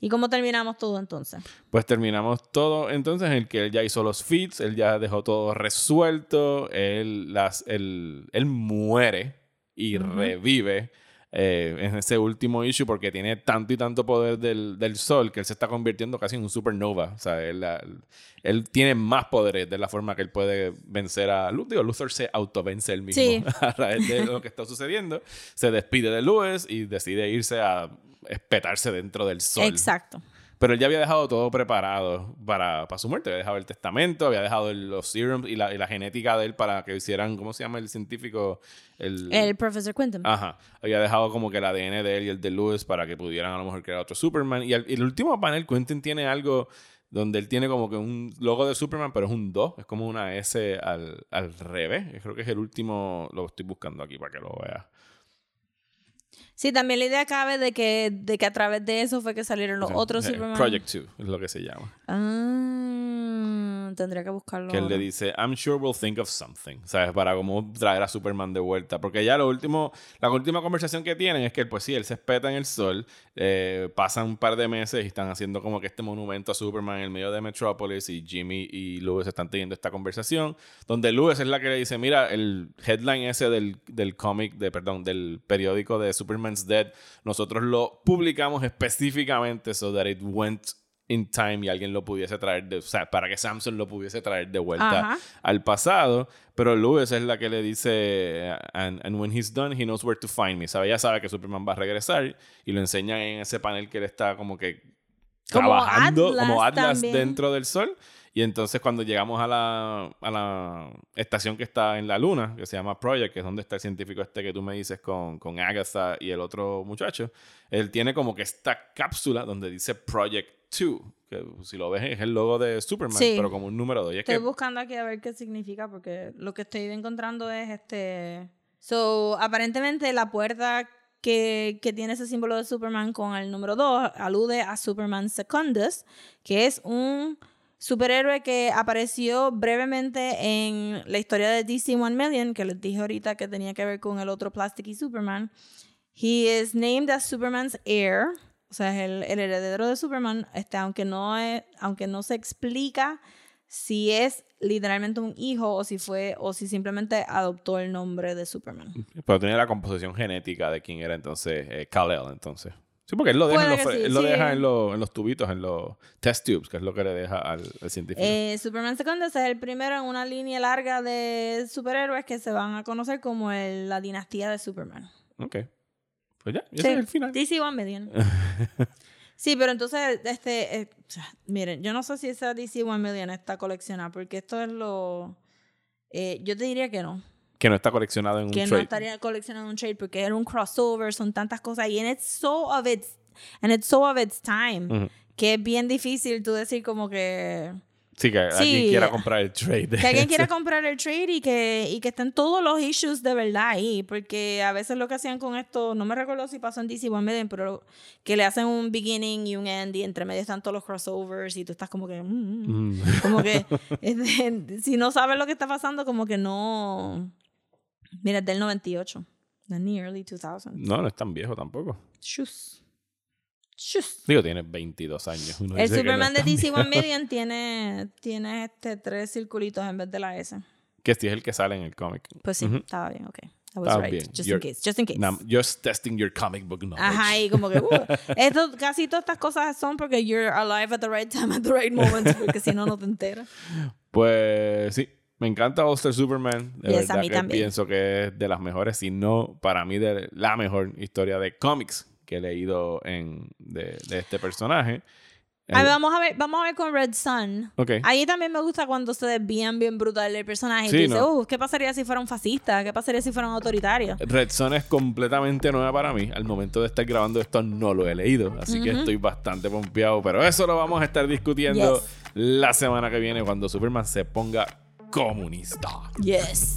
¿Y cómo terminamos todo entonces? Pues terminamos todo entonces en el que él ya hizo los feats, él ya dejó todo resuelto, él, las, él, él muere y revive eh, en ese último issue porque tiene tanto y tanto poder del, del sol que él se está convirtiendo casi en un supernova. O sea, él, la- él tiene más poderes de la forma que él puede vencer a Luthor. Digo, Luthor se autovence él mismo Sí. *laughs* a raíz de lo que está sucediendo. Se despide de Lewis y decide irse a espetarse dentro del sol. Exacto. Pero él ya había dejado todo preparado para, para su muerte. Había dejado el testamento, había dejado el- los serums y la, y la genética de él para que hicieran, ¿cómo se llama el científico? El, El Professor Quentin. Ajá. Había dejado como que el ADN de él y el de Lewis para que pudieran a lo mejor crear otro Superman. Y el, último panel, Quentin tiene algo donde él tiene como que un logo de Superman, pero es un 2. Es como una S al, al revés. Yo creo que es el último, lo estoy buscando aquí para que lo veas. Sí, también la idea cabe de que, de que a través de eso fue que salieron los otros Eh, Superman. Project 2 es lo que se llama. Ah, tendría que buscarlo. Que él le dice, I'm sure we'll think of something. ¿Sabes? Para como traer a Superman de vuelta. Porque ya lo último, la última conversación que tienen es que, pues sí, él se espeta en el sol. Eh, pasan un par de meses y están haciendo como que este monumento a Superman en el medio de Metropolis. Y Jimmy y Lewis están teniendo esta conversación. Donde Lewis es la que le dice, mira, el headline ese del, del cómic, de, perdón, del periódico de Superman's Dead, nosotros lo publicamos específicamente so that it went in time y alguien lo pudiese traer de, o sea, para que Samson lo pudiese traer de vuelta Ajá. al pasado, pero Lewis es la que le dice and, and when he's done he knows where to find me, sabe, ya sabe que Superman va a regresar y lo enseñan en ese panel que él está como que Como trabajando Atlas como Atlas también. dentro del sol y entonces cuando llegamos a la, a la estación que está en la luna, que se llama Project, que es donde está el científico este que tú me dices con, con Agatha y el otro muchacho, él tiene como que esta cápsula donde dice Project 2, que si lo ves es el logo de Superman, Sí. pero como un número 2. Y es Estoy que buscando aquí a ver qué significa porque lo que estoy encontrando es este... So, aparentemente la puerta que, que tiene ese símbolo de Superman con el número 2 alude a Superman Secundus, que es un superhéroe que apareció brevemente en la historia de DC One Million, que les dije ahorita que tenía que ver con el otro Plastic y Superman. He is named as Superman's heir, o sea, es el, el heredero de Superman, este, aunque, no es, aunque no se explica si es literalmente un hijo o si fue o si simplemente adoptó el nombre de Superman. pero tenía la composición genética de quién era entonces eh, Kal-El, entonces. Sí, porque él lo deja, en los, que sí, él lo sí. deja en, los, en los tubitos, en los test tubes, que es lo que le deja al, al científico. Eh, Superman Second es el primero en una línea larga de superhéroes que se van a conocer como el- la dinastía de Superman. ok. Pues ya, ese Sí, es el final. DC One Million. sí, pero entonces, este, eh, o sea, miren, yo no sé si esa DC One Million está coleccionada, porque esto es lo... eh, yo te diría que no. Que no está coleccionado en un que no trade. estaría coleccionando un trade porque era un crossover, son tantas cosas y and it's so of its and it's so of its time Ujú. que es bien difícil tú decir como que Sí, que Sí. alguien quiera comprar el trade. que alguien quiera *laughs* comprar el trade y que y que estén todos los issues de verdad ahí porque a veces lo que hacían con esto no me recuerdo si pasó en DC One Million pero que le hacen un beginning y un end y entre medio están todos los crossovers y tú estás como que mm, mm. Mm. como que *laughs* este, si no sabes lo que está pasando como que no mira es del 98 de ni early 2000 No, no es tan viejo tampoco. Shus. Shus. Digo, tiene 22 años. Uno El no Superman es de DC viejo. One *laughs* Million tiene, tiene este tres circulitos en vez de la S. Que sí es el que sale en el cómic. Pues sí, Ujú. estaba bien, ok. I was right. bien. Just You're- in case, just in case. Just testing your comic book knowledge. Ajá, y como que, uh, *laughs* esto, casi todas estas cosas son porque you're alive at the right time, at the right moment, porque si no, no te enteras. Pues sí, me encanta All-Star Superman. De Yes, a verdad mí que también. pienso que es de las mejores, si no, para mí, de la mejor historia de cómics que he leído en, de, de este personaje. A ver, Eh, vamos a ver, vamos a ver con Red Sun. ok. Ahí también me gusta cuando se desvían bien brutal el personaje. y Sí, tú dices, ¿no? uh, ¿qué pasaría si fuera un fascista? ¿Qué pasaría si fuera un autoritario? Red Son es completamente nueva para mí. Al momento de estar grabando esto no lo he leído, así que estoy bastante pompeado. Pero eso lo vamos a estar discutiendo Yes. la semana que viene cuando Superman se ponga comunista. Yes.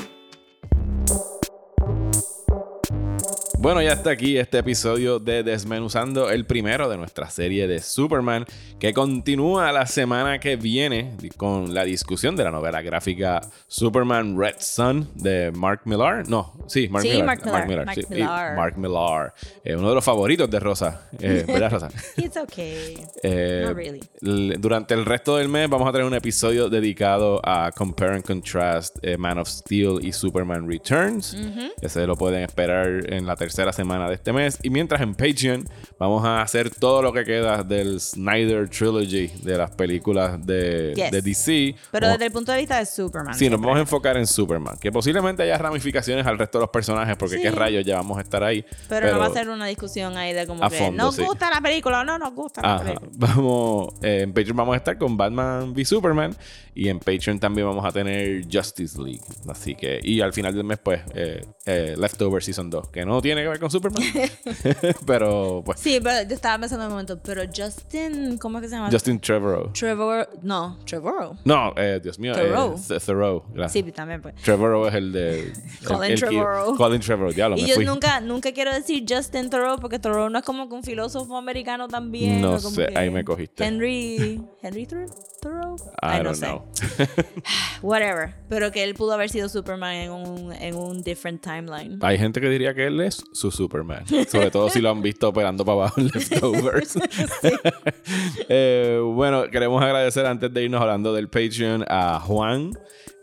Bueno, ya está aquí este episodio de Desmenuzando, el primero de nuestra serie de Superman, que continúa la semana que viene con la discusión de la novela gráfica Superman Red Sun de Mark Millar. No, sí, Mark Sí, Millar. Mark Millar. Mark sí, y Millar. Mark Millar. Eh, uno de los favoritos de Rosa. Eh, *laughs* ¿Verdad, Rosa? It's okay. Eh, Not really. Durante el resto del mes vamos a tener un episodio dedicado a Compare and Contrast eh, Man of Steel y Superman Returns. Ese lo pueden esperar en la tercera semana de este mes. Y mientras en Patreon vamos a hacer todo lo que queda del Snyder Trilogy de las películas de, Yes. de DC. Pero Vamos- desde el punto de vista de Superman. Sí, nos vamos a enfocar en Superman. Que posiblemente haya ramificaciones al resto de los personajes, porque Sí. qué rayos ya vamos a estar ahí. Pero, no va a ser una discusión ahí de como a que fondo, nos sí. gusta la película o no nos gusta la película. Vamos, eh, en Patreon vamos a estar con Batman v Superman y en Patreon también vamos a tener Justice League. Así que, y al final del mes, pues, eh, eh, Leftover Season 2, que no tiene que ver con Superman, *laughs* *laughs* pero pues, Sí, pero yo estaba pensando en un momento, pero Justin, ¿cómo es que se llama? Justin Trevorrow. Trevor, no, Trevor. No, eh, Dios mío, Thoreau. eh, Th- Thoreau, gracias. Sí, también pues. Trevorrow es el de. el- *laughs* Colin el Trevorrow. Colin Trevorrow, diablo, Y me yo fui. nunca, nunca quiero decir Justin Thoreau porque Thoreau no es como que un filósofo americano también. No sé, ahí me cogiste. Henry, Henry Thor- Thoreau. I Ay, no don't sé. know. *sighs* *laughs* Whatever. Pero que él pudo haber sido Superman en un, en un different timeline. Hay gente que diría que él es su Superman. Sobre todo si lo han visto operando para abajo en Leftovers. *laughs* *laughs* Eh, bueno, queremos agradecer antes de irnos hablando del Patreon a Juan.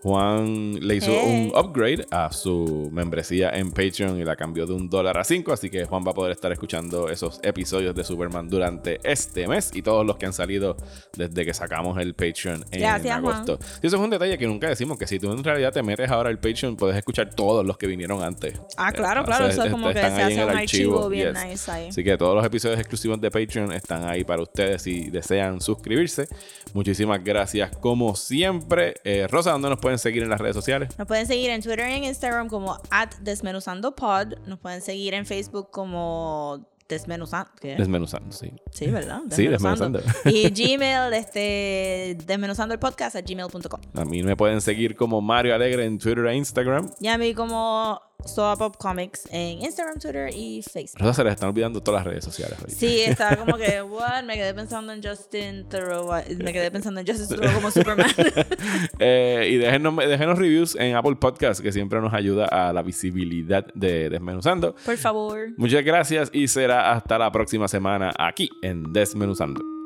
Juan le hizo Hey. un upgrade a su membresía en Patreon y la cambió de un dólar a cinco. Así que Juan va a poder estar escuchando esos episodios de Superman durante este mes y todos los que han salido desde que sacamos el Patreon en Gracias, agosto. Y eso es un detalle que nunca decimos: que si tú en realidad te metes ahora al Patreon, puedes escuchar todos los que vinieron antes. Ah, claro, Eh, claro. o sea, Eso es como que se hace un el archivo bien yes. nice ahí. Así que todos los episodios exclusivos de Patreon están ahí para ustedes si desean suscribirse. Muchísimas gracias, como siempre. Eh, Rosa, ¿dónde nos pueden seguir en las redes sociales? Nos pueden seguir en Twitter y en Instagram como at desmenuzandopod. Nos pueden seguir en Facebook como desmenuzando. ¿qué? Desmenuzando, sí. Sí, ¿verdad? Sí, desmenuzando. Y Gmail, este, desmenuzando el podcast a gmail.com. A mí me pueden seguir como Mario Alegre en Twitter e Instagram. Y a mí como Soa Pop Comics en Instagram, Twitter y Facebook. Rosa se les están olvidando todas las redes sociales. ahorita. Sí, *laughs* estaba como que, what? Me quedé pensando en Justin Theroux. Me quedé pensando en Justin Theroux como Superman. *laughs* Eh, y déjenos, déjenos reviews en Apple Podcast, que siempre nos ayuda a la visibilidad de Desmenuzando. Por favor. Muchas gracias y será hasta la próxima semana aquí en Desmenuzando.